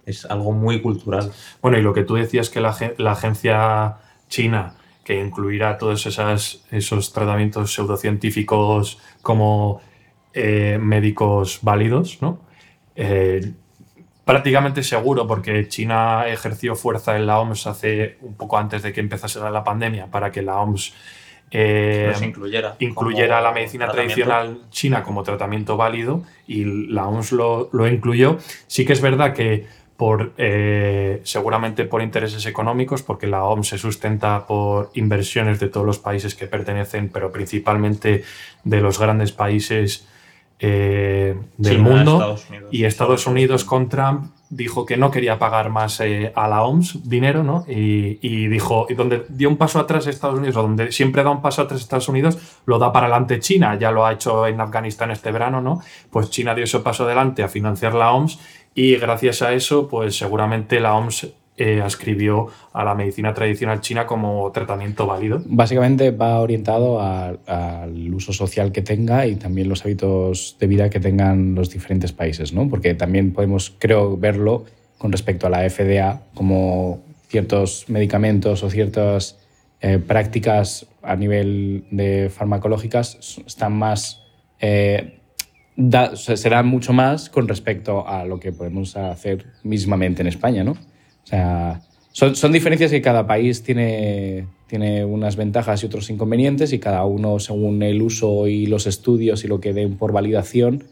Es algo muy cultural. Bueno, y lo que tú decías que la, agen- la agencia china, que incluirá todos esas, esos tratamientos pseudocientíficos como eh, médicos válidos, ¿no? Eh, prácticamente seguro, porque China ejerció fuerza en la OMS hace un poco antes de que empezase la pandemia para que la OMS eh, incluyera. la medicina tradicional china como tratamiento válido y la OMS lo, lo incluyó. Sí que es verdad que por eh, seguramente por intereses económicos, porque la OMS se sustenta por inversiones de todos los países que pertenecen, pero principalmente de los grandes países eh, del China, mundo. Estados Unidos. Y Estados. Unidos con Trump dijo que no quería pagar más eh, a la OMS dinero, ¿no? Y, y dijo, y donde dio un paso atrás Estados Unidos, o donde siempre da un paso atrás Estados Unidos, lo da para adelante China, ya lo ha hecho en Afganistán este verano, ¿no? Pues China dio ese paso adelante a financiar la OMS y gracias a eso, pues seguramente la OMS eh, a la medicina tradicional china como tratamiento válido. Básicamente va orientado al uso social que tenga y también los hábitos de vida que tengan los diferentes países, ¿no? Porque también podemos, creo, verlo con respecto a la FDA, como ciertos medicamentos o ciertas eh, prácticas a nivel de farmacológicas están más... eh, da- o sea, se dan mucho más con respecto a lo que podemos hacer mismamente en España, ¿no? O sea, son, son diferencias que cada país tiene, tiene unas ventajas y otros inconvenientes y cada uno, según el uso y los estudios y lo que den por validación,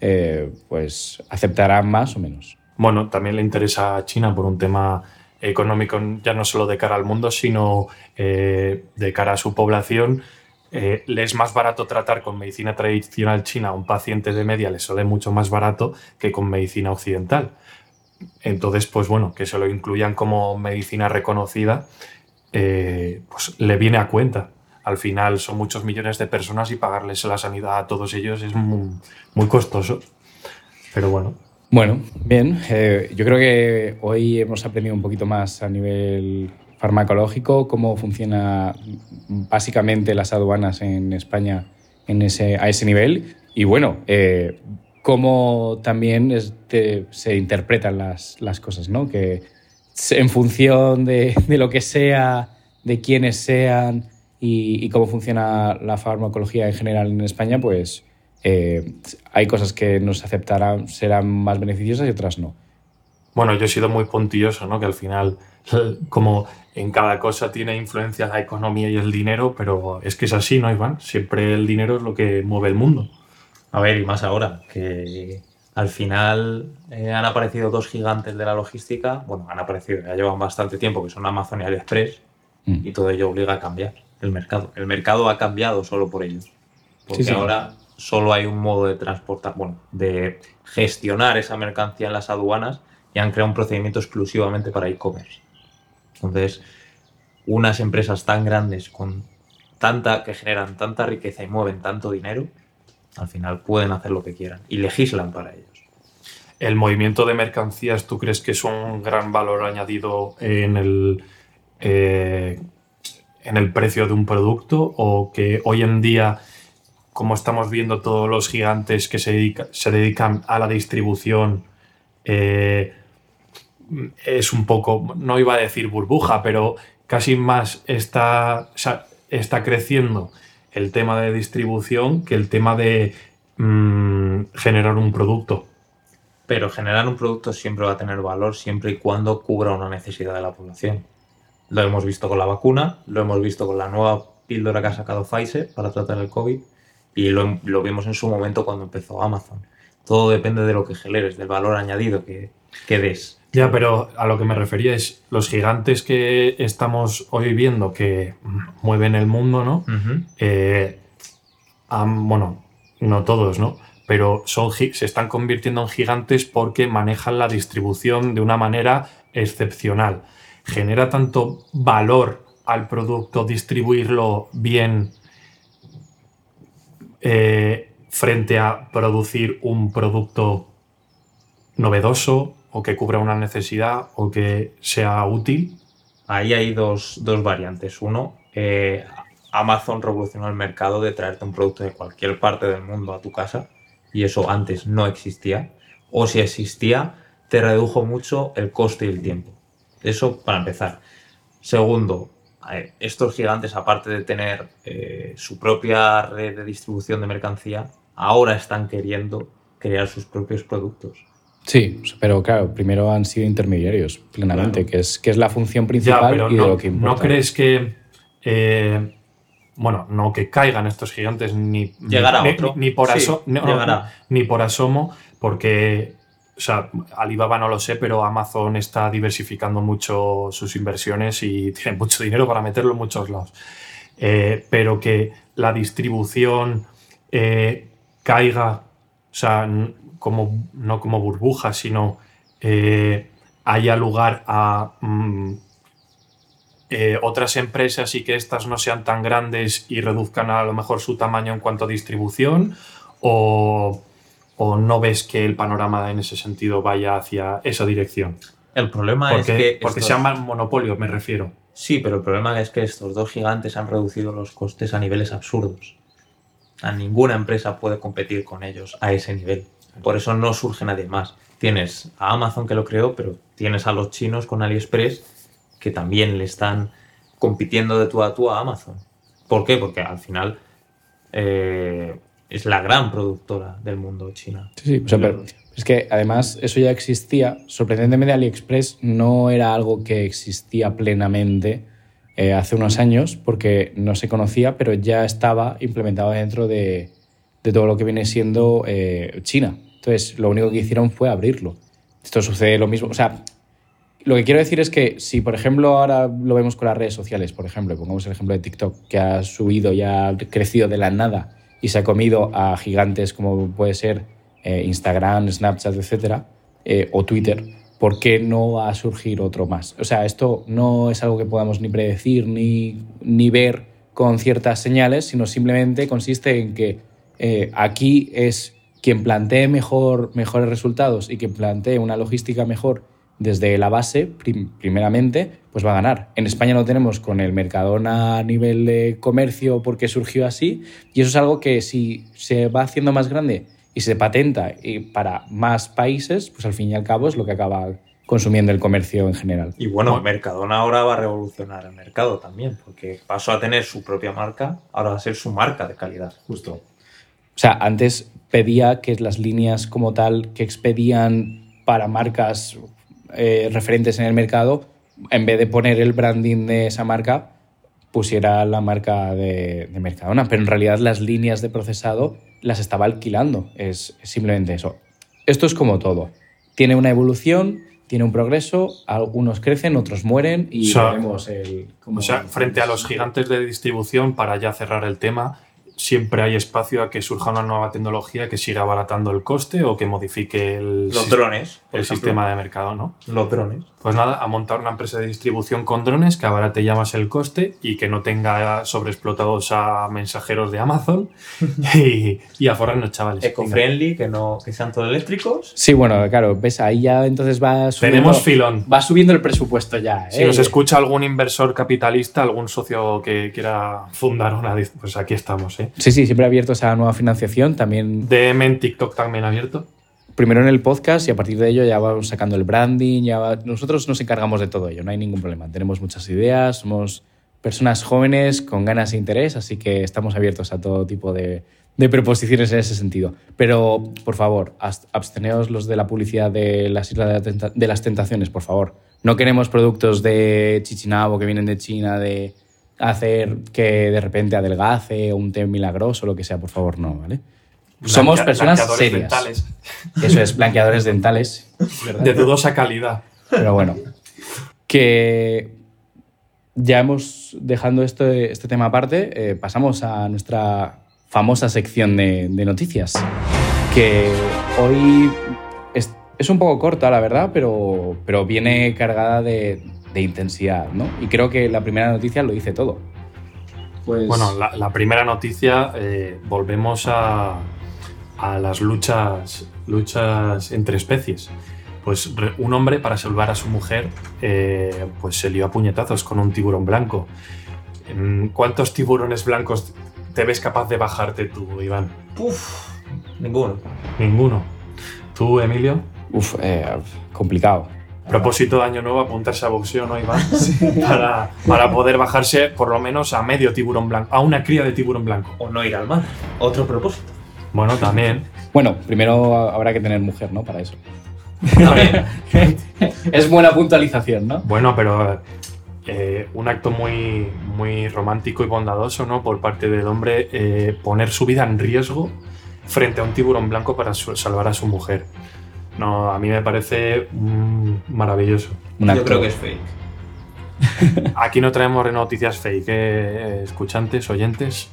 eh, pues aceptará más o menos. Bueno, también le interesa a China por un tema económico ya no solo de cara al mundo, sino eh, de cara a su población. Eh, le es más barato tratar con medicina tradicional china a un paciente de media, le sale mucho más barato que con medicina occidental. Entonces, pues bueno, que se lo incluyan como medicina reconocida, eh, pues le viene a cuenta. Al final son muchos millones de personas y pagarles la sanidad a todos ellos es muy, costoso. Pero bueno. Bueno, bien. Eh, yo creo que hoy hemos aprendido un poquito más a nivel farmacológico, cómo funciona básicamente las aduanas en España en ese, a ese nivel. Y bueno, eh, cómo también se interpretan las, las, cosas, ¿no? Que en función de, de, lo que sea, de quiénes sean y, y, cómo funciona la farmacología en general en España, pues eh, hay cosas que nos aceptarán, serán más beneficiosas y otras no. Bueno, yo he sido muy puntilloso, ¿no? Que al final, como en cada cosa tiene influencia la economía y el dinero, pero es que es así, ¿no, Iván? Siempre el dinero es lo que mueve el mundo. A ver, y más ahora, que al final eh, han aparecido dos gigantes de la logística, bueno, han aparecido, ya llevan bastante tiempo, que son Amazon y AliExpress, mm. y todo ello obliga a cambiar el mercado. El mercado ha cambiado solo por ellos. Porque sí, sí. ahora solo hay un modo de transportar, bueno, de gestionar esa mercancía en las aduanas y han creado un procedimiento exclusivamente para e-commerce. Entonces, unas empresas tan grandes con tanta que generan tanta riqueza y mueven tanto dinero, al final pueden hacer lo que quieran y legislan para ellos. ¿El movimiento de mercancías tú crees que es un gran valor añadido en el, eh, en el precio de un producto o que hoy en día como estamos viendo todos los gigantes que se, se dedican a la distribución, eh, es un poco, no iba a decir burbuja, pero casi más está, está creciendo el tema de distribución que el tema de mmm, generar un producto. Pero generar un producto siempre va a tener valor siempre y cuando cubra una necesidad de la población. Lo hemos visto con la vacuna, lo hemos visto con la nueva píldora que ha sacado Pfizer para tratar el COVID y lo, lo, vimos en su momento cuando empezó Amazon. Todo depende de lo que generes, del valor añadido que, que des. Ya, pero a lo que me refería es los gigantes que estamos hoy viendo que mueven el mundo, ¿no? Uh -huh. eh, bueno, no todos, ¿no? Pero son, se están convirtiendo en gigantes porque manejan la distribución de una manera excepcional. Genera tanto valor al producto distribuirlo bien eh, frente a producir un producto novedoso o que cubra una necesidad o que sea útil? Ahí hay dos, dos variantes. Uno, eh, Amazon revolucionó el mercado de traerte un producto de cualquier parte del mundo a tu casa y eso antes no existía. O si existía, te redujo mucho el coste y el tiempo. Eso para empezar. Segundo, estos gigantes, aparte de tener eh, su propia red de distribución de mercancía, ahora están queriendo crear sus propios productos. Sí, pero claro, primero han sido intermediarios, plenamente, claro. que, es, que es la función principal ya, y no, de lo que importa. ¿No crees que, eh, bueno, no que caigan estos gigantes ni, llegará ni, otro. ni, ni por, sí, aso no, llegará. ni por asomo, porque o sea, Alibaba no lo sé, pero Amazon está diversificando mucho sus inversiones y tiene mucho dinero para meterlo en muchos lados. Eh, pero que la distribución eh, caiga, o sea, como, no como burbuja, sino eh, haya lugar a mm, eh, otras empresas y que estas no sean tan grandes y reduzcan a lo mejor su tamaño en cuanto a distribución, o ¿O no ves que el panorama en ese sentido vaya hacia esa dirección? El problema porque, es que. Porque estos... se llaman monopolio, me refiero. Sí, pero el problema es que estos dos gigantes han reducido los costes a niveles absurdos. A ninguna empresa puede competir con ellos a ese nivel. Por eso no surge nadie más. Tienes a Amazon que lo creó, pero tienes a los chinos con AliExpress que también le están compitiendo de tú a tú a Amazon. ¿Por qué? Porque al final eh, es la gran productora del mundo China. Sí, sí, o pero es que además eso ya existía. Sorprendentemente AliExpress no era algo que existía plenamente eh, hace unos años porque no se conocía, pero ya estaba implementado dentro de, de todo lo que viene siendo eh, China. Entonces, lo único que hicieron fue abrirlo. Esto sucede lo mismo, o sea, lo que quiero decir es que si, por ejemplo, ahora lo vemos con las redes sociales, por ejemplo, pongamos el ejemplo de TikTok, que ha subido y ha crecido de la nada y se ha comido a gigantes como puede ser eh, Instagram, Snapchat, etcétera, eh, o Twitter, ¿por qué no va a surgir otro más? O sea, esto no es algo que podamos ni predecir ni, ni ver con ciertas señales, sino simplemente consiste en que eh, aquí es quien plantee mejor, mejores resultados y quien plantee una logística mejor desde la base, prim- primeramente, pues va a ganar. En España lo tenemos con el Mercadona a nivel de comercio porque surgió así y eso es algo que si se va haciendo más grande y se patenta y para más países, pues al fin y al cabo es lo que acaba consumiendo el comercio en general. Y bueno, Mercadona ahora va a revolucionar el mercado también, porque pasó a tener su propia marca, ahora va a ser su marca de calidad. Justo. O sea, antes pedía que las líneas como tal que expedían para marcas eh, referentes en el mercado, en vez de poner el branding de esa marca, pusiera la marca de, de Mercadona. Pero en realidad las líneas de procesado las estaba alquilando. Es, es simplemente eso. Esto es como todo. Tiene una evolución, tiene un progreso, algunos crecen, otros mueren y O sea, el... O sea, frente a los gigantes de distribución, para ya cerrar el tema, siempre hay espacio a que surja una nueva tecnología que siga abaratando el coste o que modifique el, Los drones, el ejemplo. sistema de mercado, ¿no? Los drones. Pues nada, a montar una empresa de distribución con drones que abarate ya más el coste y que no tenga sobreexplotados a mensajeros de Amazon y, y a forrarnos, chavales. Eco-friendly, que, no, que sean todos eléctricos. Sí, bueno, claro, ves, ahí ya entonces va subiendo... Tenemos filón. Va subiendo el presupuesto ya. Si ¿eh? nos escucha algún inversor capitalista, algún socio que quiera fundar una, pues aquí estamos, ¿eh? Sí, sí, siempre abiertos a nueva financiación. También DM en TikTok también abierto. primero en el podcast y a partir de ello ya vamos sacando el branding. Ya va- Nosotros nos encargamos de todo ello, no hay ningún problema. Tenemos muchas ideas, somos personas jóvenes con ganas e interés, así que estamos abiertos a todo tipo de, de proposiciones en ese sentido. Pero, por favor, absteneos los de la publicidad de las Islas de, la Tenta- de las Tentaciones, por favor. No queremos productos de Chichinabo que vienen de China, de hacer que de repente adelgace o un té milagroso o lo que sea, por favor, no, ¿vale? Somos personas serias. dentales Eso es, blanqueadores dentales. ¿verdad? de dudosa calidad. Pero bueno, que ya hemos dejando este, este tema aparte, eh, pasamos a nuestra famosa sección de, de noticias, que hoy es, es un poco corta, la verdad, pero, pero viene cargada de, de intensidad, ¿no? Y creo que la primera noticia lo dice todo. Pues, Bueno, la, la primera noticia, eh, volvemos a, a las luchas, luchas entre especies. Pues re- un hombre, para salvar a su mujer, eh, pues se lió a puñetazos con un tiburón blanco. Mm, ¿Cuántos tiburones blancos te ves capaz de bajarte tú, Iván? Uf, ninguno. Ninguno. ¿Tú, Emilio? uf, eh, complicado. Propósito de año nuevo, apuntarse a boxeo, ¿no, Iván? Para, para poder bajarse por lo menos a medio tiburón blanco, a una cría de tiburón blanco. O no ir al mar. Otro propósito. Bueno, también. Bueno, primero habrá que tener mujer, ¿no? Para eso. Es buena puntualización, ¿no? Bueno, pero eh, un acto muy, muy romántico y bondadoso, ¿no? Por parte del hombre, eh, poner su vida en riesgo frente a un tiburón blanco para su- salvar a su mujer. No, a mí me parece mm, maravilloso. Un Yo creo que es fake. Aquí no traemos noticias fake, ¿eh? escuchantes, oyentes.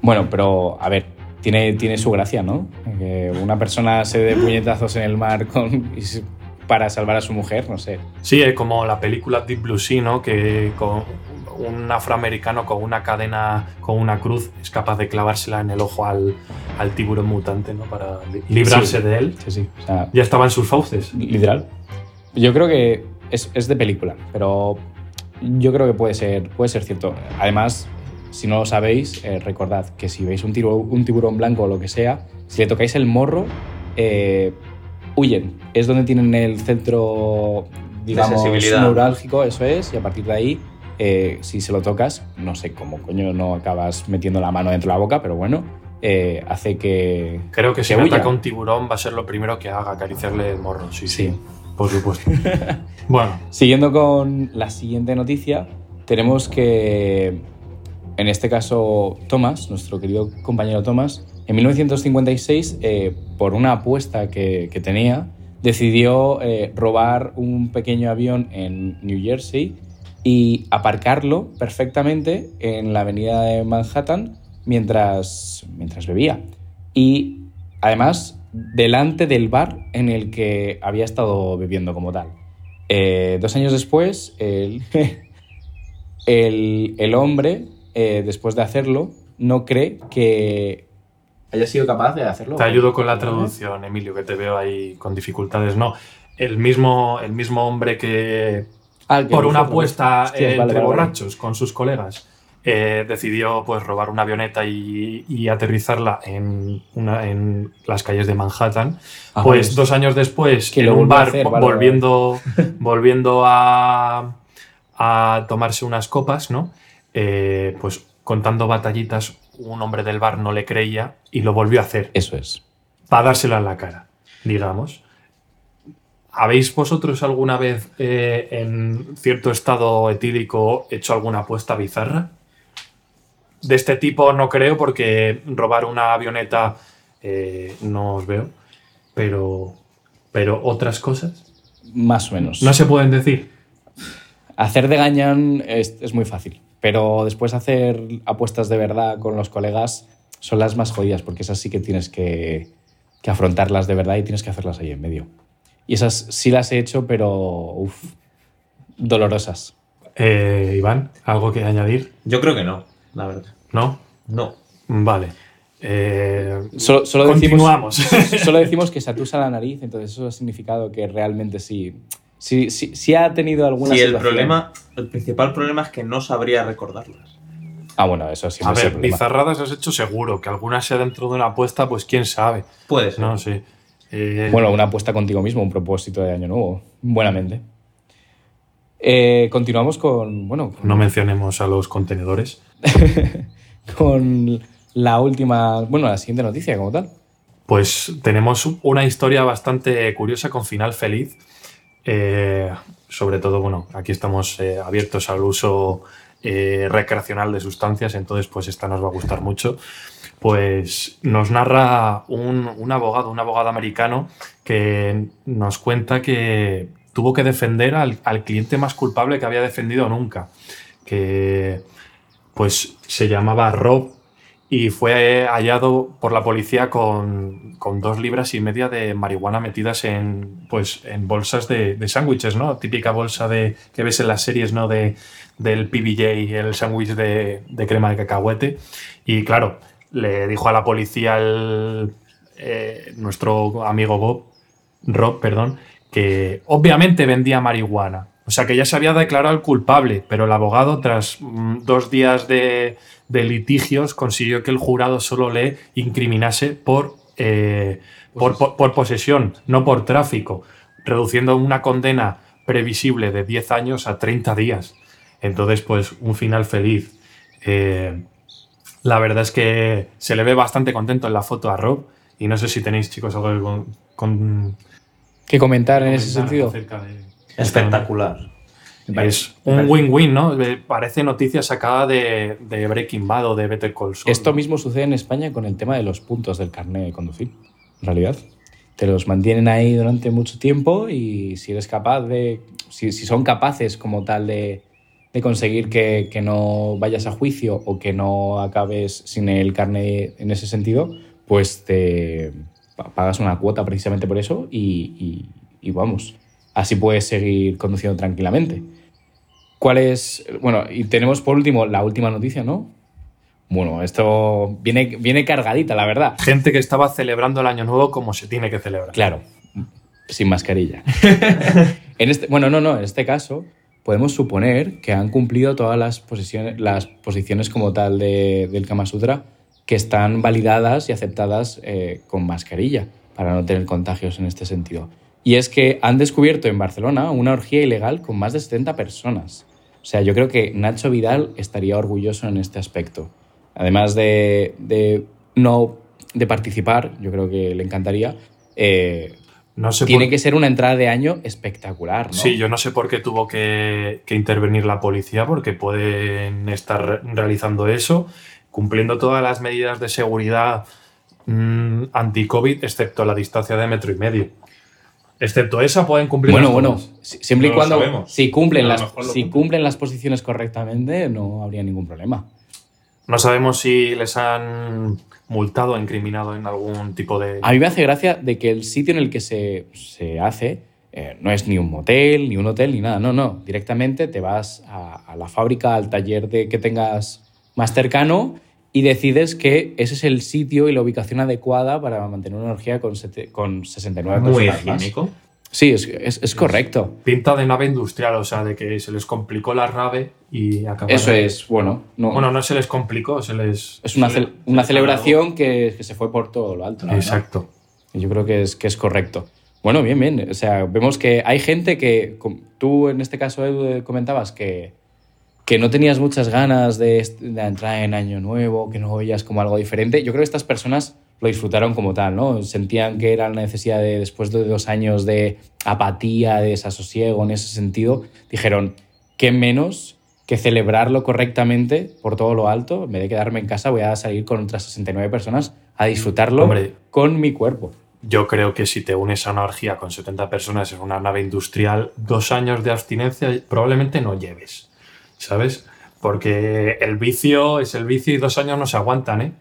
Bueno, pero a ver, tiene, tiene su gracia, ¿no? Que una persona se dé puñetazos en el mar con, para salvar a su mujer, no sé. Sí, eh, como la película Deep Blue Sea, ¿no? Que con un afroamericano con una cadena, con una cruz, es capaz de clavársela en el ojo al, al tiburón mutante, ¿no? Para li- librarse Sí. de él. Sí, sí. O sea, Ya estaba en sus fauces. literal. Yo creo que es, es de película, pero yo creo que puede ser, puede ser cierto. Además, si no lo sabéis, eh, recordad que si veis un, tiro- un tiburón blanco o lo que sea, si le tocáis el morro, eh, huyen. Es donde tienen el centro, digamos, neurálgico, eso es, y a partir de ahí, eh, si se lo tocas, no sé cómo coño no acabas metiendo la mano dentro de la boca, pero bueno, eh, hace que... Creo que si Que me huya. ataca un tiburón va a ser lo primero que haga, acariciarle el morro. Sí, sí, Sí. por supuesto. bueno, Siguiendo con la siguiente noticia, tenemos que, en este caso, Thomas, nuestro querido compañero Thomas, en 1956, eh, por una apuesta que, que tenía, decidió eh, robar un pequeño avión en New Jersey y aparcarlo perfectamente en la avenida de Manhattan mientras, mientras bebía. Y además delante del bar en el que había estado bebiendo como tal. Eh, dos años después, el, el, el hombre, eh, después de hacerlo, no cree que haya sido capaz de hacerlo. Te ayudo con la traducción, Emilio, que te veo ahí con dificultades. No, el mismo, el mismo hombre que Ah, por una apuesta eh, entre vale, vale. borrachos con sus colegas eh, decidió pues robar una avioneta y, y aterrizarla en, una, en las calles de Manhattan. Ah, pues dos años después, Que en un bar, hacer, volviendo, volviendo a, a tomarse unas copas, ¿no? Eh, pues contando batallitas, un hombre del bar no le creía y lo volvió a hacer Eso es. para dársela en la cara, digamos. ¿Habéis vosotros alguna vez eh, en cierto estado etílico hecho alguna apuesta bizarra? De este tipo no creo porque robar una avioneta eh, no os veo, pero, pero otras cosas Más o menos. no se pueden decir. Hacer de gañán es, es muy fácil, pero después hacer apuestas de verdad con los colegas son las más jodidas, porque esas sí que tienes que, que afrontarlas de verdad y tienes que hacerlas ahí en medio. Y esas sí las he hecho, pero uf, dolorosas. Eh, Iván, ¿algo que añadir? Yo creo que no, la verdad. ¿No? No. Vale. Eh, Solo, solo decimos, Continuamos. solo decimos que se atusa la nariz, entonces eso ha significado que realmente sí, sí, sí, sí ha tenido alguna Sí, el problema, el principal problema es que no sabría recordarlas. Ah, bueno, eso sí a es el ver, problema. bizarradas has hecho seguro, que alguna sea dentro de una apuesta, pues quién sabe. Puede ser. No sé. Eh, Bueno, una apuesta contigo mismo, un propósito de año nuevo, buenamente. Eh, continuamos con, bueno, con, no mencionemos a los contenedores. con la última, bueno, la siguiente noticia como tal. Pues tenemos una historia bastante curiosa con final feliz. Eh, sobre todo, bueno, aquí estamos eh, abiertos al uso eh, recreacional de sustancias, entonces pues esta nos va a gustar mucho. Pues nos narra un, un abogado, un abogado americano que nos cuenta que tuvo que defender al, al cliente más culpable que había defendido nunca, que pues se llamaba Rob y fue hallado por la policía con, con dos libras y media de marihuana metidas en, pues, en bolsas de, de sándwiches, ¿no? Típica bolsa de, que ves en las series, ¿no? De, del PBJ, el sándwich de, de crema de cacahuete. Y claro, le dijo a la policía eh, nuestro amigo Bob, Rob, perdón, que obviamente vendía marihuana. O sea que ya se había declarado el culpable, pero el abogado, tras mm, dos días de, de litigios, consiguió que el jurado solo le incriminase por, eh, por, por- por posesión, no por tráfico, reduciendo una condena previsible de 10 años a 30 días. Entonces, pues un final feliz. Eh, la verdad es que se le ve bastante contento en la foto a Rob. Y no sé si tenéis, chicos, algo que con- con- ¿Qué comentar en ese sentido? de- Espectacular. Es un win-win, ¿no? Parece noticia sacada de, de Breaking Bad o de Better Call Saul. Esto ¿no? mismo sucede en España con el tema de los puntos del carnet de conducir, en realidad. Te los mantienen ahí durante mucho tiempo y si eres capaz de, si, si son capaces como tal de, de conseguir que, que no vayas a juicio o que no acabes sin el carnet en ese sentido, pues te pa- pagas una cuota precisamente por eso y, y- y vamos, así puedes seguir conduciendo tranquilamente. ¿Cuál es? Bueno, y tenemos por último la última noticia, ¿no? Bueno, esto viene, viene cargadita, la verdad. Gente que estaba celebrando el año nuevo como se tiene que celebrar. Claro, sin mascarilla. en este, bueno, no, no, en este caso podemos suponer que han cumplido todas las posiciones, las posiciones como tal de- del Kama Sutra que están validadas y aceptadas eh, con mascarilla para no tener contagios en este sentido. Y es que han descubierto en Barcelona una orgía ilegal con más de 70 personas. O sea, yo creo que Nacho Vidal estaría orgulloso en este aspecto. Además de, de no de participar, yo creo que le encantaría. eh, No sé tiene por- que ser una entrada de año espectacular, ¿no? Sí, yo no sé por qué tuvo que, que intervenir la policía, porque pueden estar re- realizando eso, cumpliendo todas las medidas de seguridad mm, anti-COVID, excepto la distancia de metro y medio. Excepto esa, pueden cumplir Bueno, bueno, siempre No y cuando sabemos. si cumplen las si cumplen. cumplen las posiciones correctamente no habría ningún problema. No sabemos si les han multado o incriminado en algún tipo de. A mí me hace gracia de que el sitio en el que se, se hace eh, no es ni un motel, ni un hotel, ni nada. No, no. Directamente te vas a, a la fábrica, al taller de que tengas más cercano y decides que ese es el sitio y la ubicación adecuada para mantener una energía con, sete- con 69 Muy higiénico. Sí, es, es- es correcto. Pinta de nave industrial, o sea, de que se les complicó la nave y acabaron. Eso es, bueno, no, Bueno, no se les complicó, se les. es una, una celebración que, que se fue por todo lo alto. la. Exacto. Yo creo que es, que es correcto. Bueno, bien, bien. O sea, vemos que hay gente que, tú en este caso, Edu, eh, comentabas que, que no tenías muchas ganas de, de entrar en Año Nuevo, que no veías como algo diferente. Yo creo que estas personas lo disfrutaron como tal, ¿no? Sentían que era la necesidad de, después de dos años de apatía, de desasosiego en ese sentido, dijeron, ¿qué menos que celebrarlo correctamente por todo lo alto? En vez de quedarme en casa, voy a salir con otras 69 personas a disfrutarlo Hombre. con mi cuerpo. Yo creo que si te unes a una orgía con 70 personas en una nave industrial, dos años de abstinencia probablemente no lleves, ¿sabes? Porque el vicio es el vicio y dos años no se aguantan, ¿eh?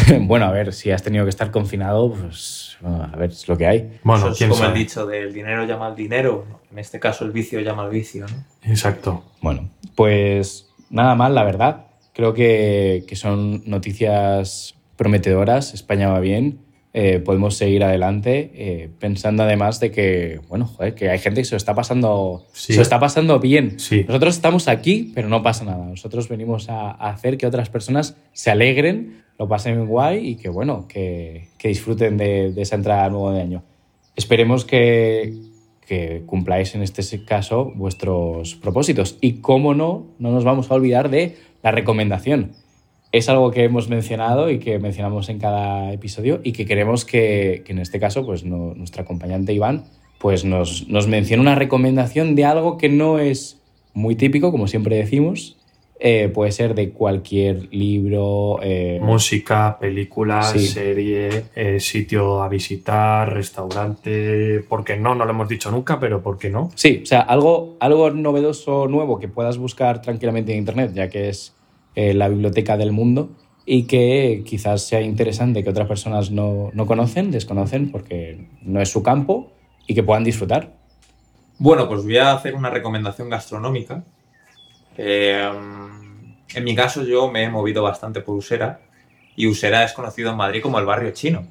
bueno, a ver, si has tenido que estar confinado, pues a ver, es lo que hay. Bueno, Eso es quién como sabe. el dicho del dinero llama al dinero. En este caso, el vicio llama al vicio, ¿no? Exacto. Bueno, pues nada mal, la verdad. Creo que, que son noticias prometedoras. España va bien. eh, podemos seguir adelante eh, pensando además de que, bueno, joder, que hay gente que se lo está pasando, Sí. se lo está pasando bien. Sí. Nosotros estamos aquí, pero no pasa nada. Nosotros venimos a, a hacer que otras personas se alegren, lo pasen guay y que, bueno, que, que disfruten de, de esa entrada nuevo de año. Esperemos que, que cumpláis en este caso vuestros propósitos. Y cómo no, no nos vamos a olvidar de la recomendación. Es algo que hemos mencionado y que mencionamos en cada episodio y que queremos que, que en este caso, pues no- nuestro acompañante Iván, pues nos, nos mencione una recomendación de algo que no es muy típico, como siempre decimos. Eh, puede ser de cualquier libro. eh, Música, película, Sí. serie, eh, sitio a visitar, restaurante. ¿Por qué no? No lo hemos dicho nunca, pero ¿por qué no? Sí, o sea, algo, algo novedoso, nuevo que puedas buscar tranquilamente en Internet, ya que es eh, la biblioteca del mundo y que quizás sea interesante que otras personas no, no conocen, desconocen, porque no es su campo y que puedan disfrutar. Bueno, pues voy a hacer una recomendación gastronómica. Eh, en mi caso, yo me he movido bastante por Usera y Usera es conocido en Madrid como el barrio chino.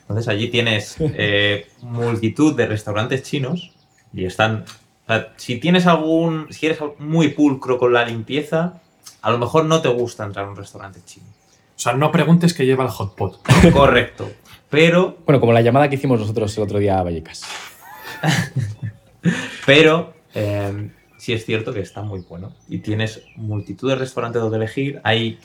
Entonces allí tienes eh, multitud de restaurantes chinos y están. o sea, si tienes algún. Si eres muy pulcro con la limpieza, a lo mejor no te gusta entrar a un restaurante chino. O sea, no preguntes que lleva el hot pot. Correcto. Pero Bueno, como la llamada que hicimos nosotros el otro día a Vallecas. Pero eh, sí es cierto que está muy bueno. Y tienes multitud de restaurantes donde elegir. Hay,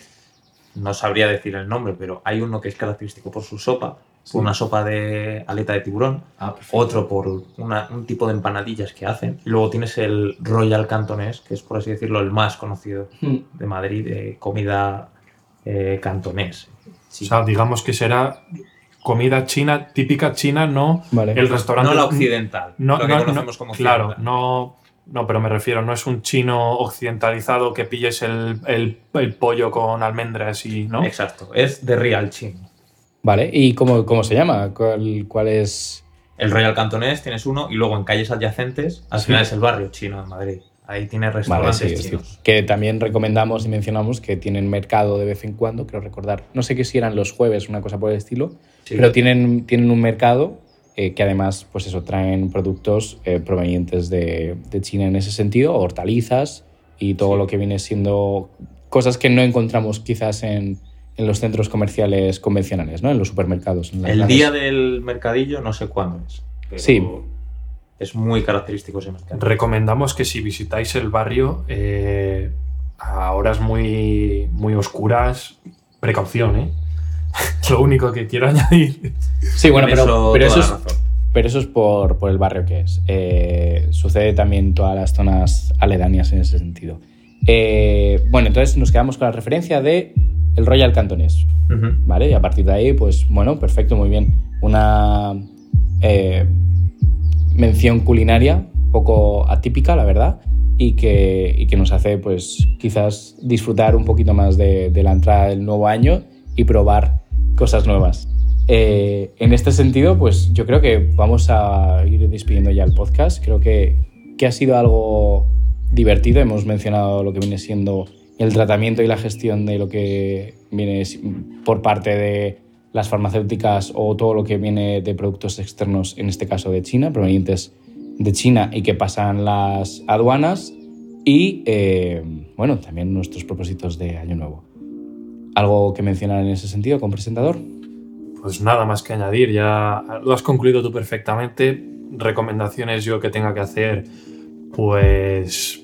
no sabría decir el nombre, pero hay uno que es característico por su sopa, por una sopa de aleta de tiburón, otro por una- un tipo de empanadillas que hacen. Y luego tienes el Royal Cantonés, que es por así decirlo el más conocido de Madrid, de comida eh, cantonés. Sí. O sea, digamos que será comida china, típica china, no Vale. el restaurante. no la occidental, No, lo que no, conocemos no, como Claro, occidental. no, no, pero me refiero, no es un chino occidentalizado que pilles el, el- el pollo con almendras y. ¿no? Exacto, es de Real Chino. Vale, ¿y cómo, cómo se llama? ¿Cuál, cuál es...? El Royal Cantonés tienes uno y luego en calles adyacentes, al Sí. final es el barrio chino de Madrid. Ahí tienes Vale, restaurantes sí. chinos. Que también recomendamos y mencionamos que tienen mercado de vez en cuando, creo recordar. No sé qué si eran los jueves, una cosa por el estilo, Sí. pero tienen, tienen un mercado eh, que además, pues eso, traen productos eh, provenientes de, de China en ese sentido, hortalizas y todo Sí. lo que viene siendo cosas que no encontramos quizás en, en los centros comerciales convencionales, ¿no? En los supermercados. en las El grandes- día del mercadillo no sé cuándo es. pero Sí. Es muy característico ese mercado. Recomendamos que si visitáis el barrio eh, a horas muy, muy oscuras, precaución, ¿eh? Lo único que quiero añadir. Sí, bueno, En pero, eso pero eso es, razón. Pero eso es por, por el barrio que es. Eh, sucede también en todas las zonas aledañas en ese sentido. Eh, bueno, entonces nos quedamos con la referencia de el Royal Cantonés. ¿vale? Y a partir de ahí, pues bueno, perfecto, muy bien. Una... eh, mención culinaria, poco atípica, la verdad, y que, y que nos hace, pues, quizás disfrutar un poquito más de, de la entrada del nuevo año y probar cosas nuevas. Eh, en este sentido, pues yo creo que vamos a ir despidiendo ya el podcast. Creo que, que ha sido algo divertido. Hemos mencionado lo que viene siendo el tratamiento y la gestión de lo que viene por parte de las farmacéuticas o todo lo que viene de productos externos, en este caso de China, provenientes de China y que pasan las aduanas. Y eh, bueno, también nuestros propósitos de Año Nuevo. ¿Algo que mencionar en ese sentido con presentador? Pues nada más que añadir, ya lo has concluido tú perfectamente. Recomendaciones yo que tenga que hacer, pues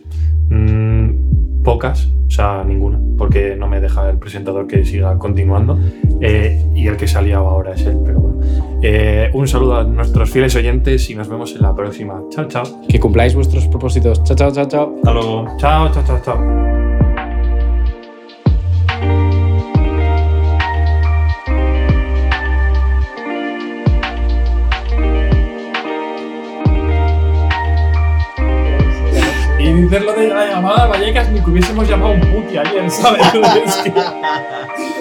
mmm, pocas, o sea, ninguna, porque no me deja el presentador que siga continuando eh, y el que se ha liado ahora es él, pero bueno. Eh, un saludo a nuestros fieles oyentes y nos vemos en la próxima. Chao, chao. Que cumpláis vuestros propósitos. Chao, chao, chao, chao. Hasta luego. Chao, chao, chao, chao. Y dices lo de la llamada Vallecas ni que hubiésemos llamado un puti ayer, ¿sabes?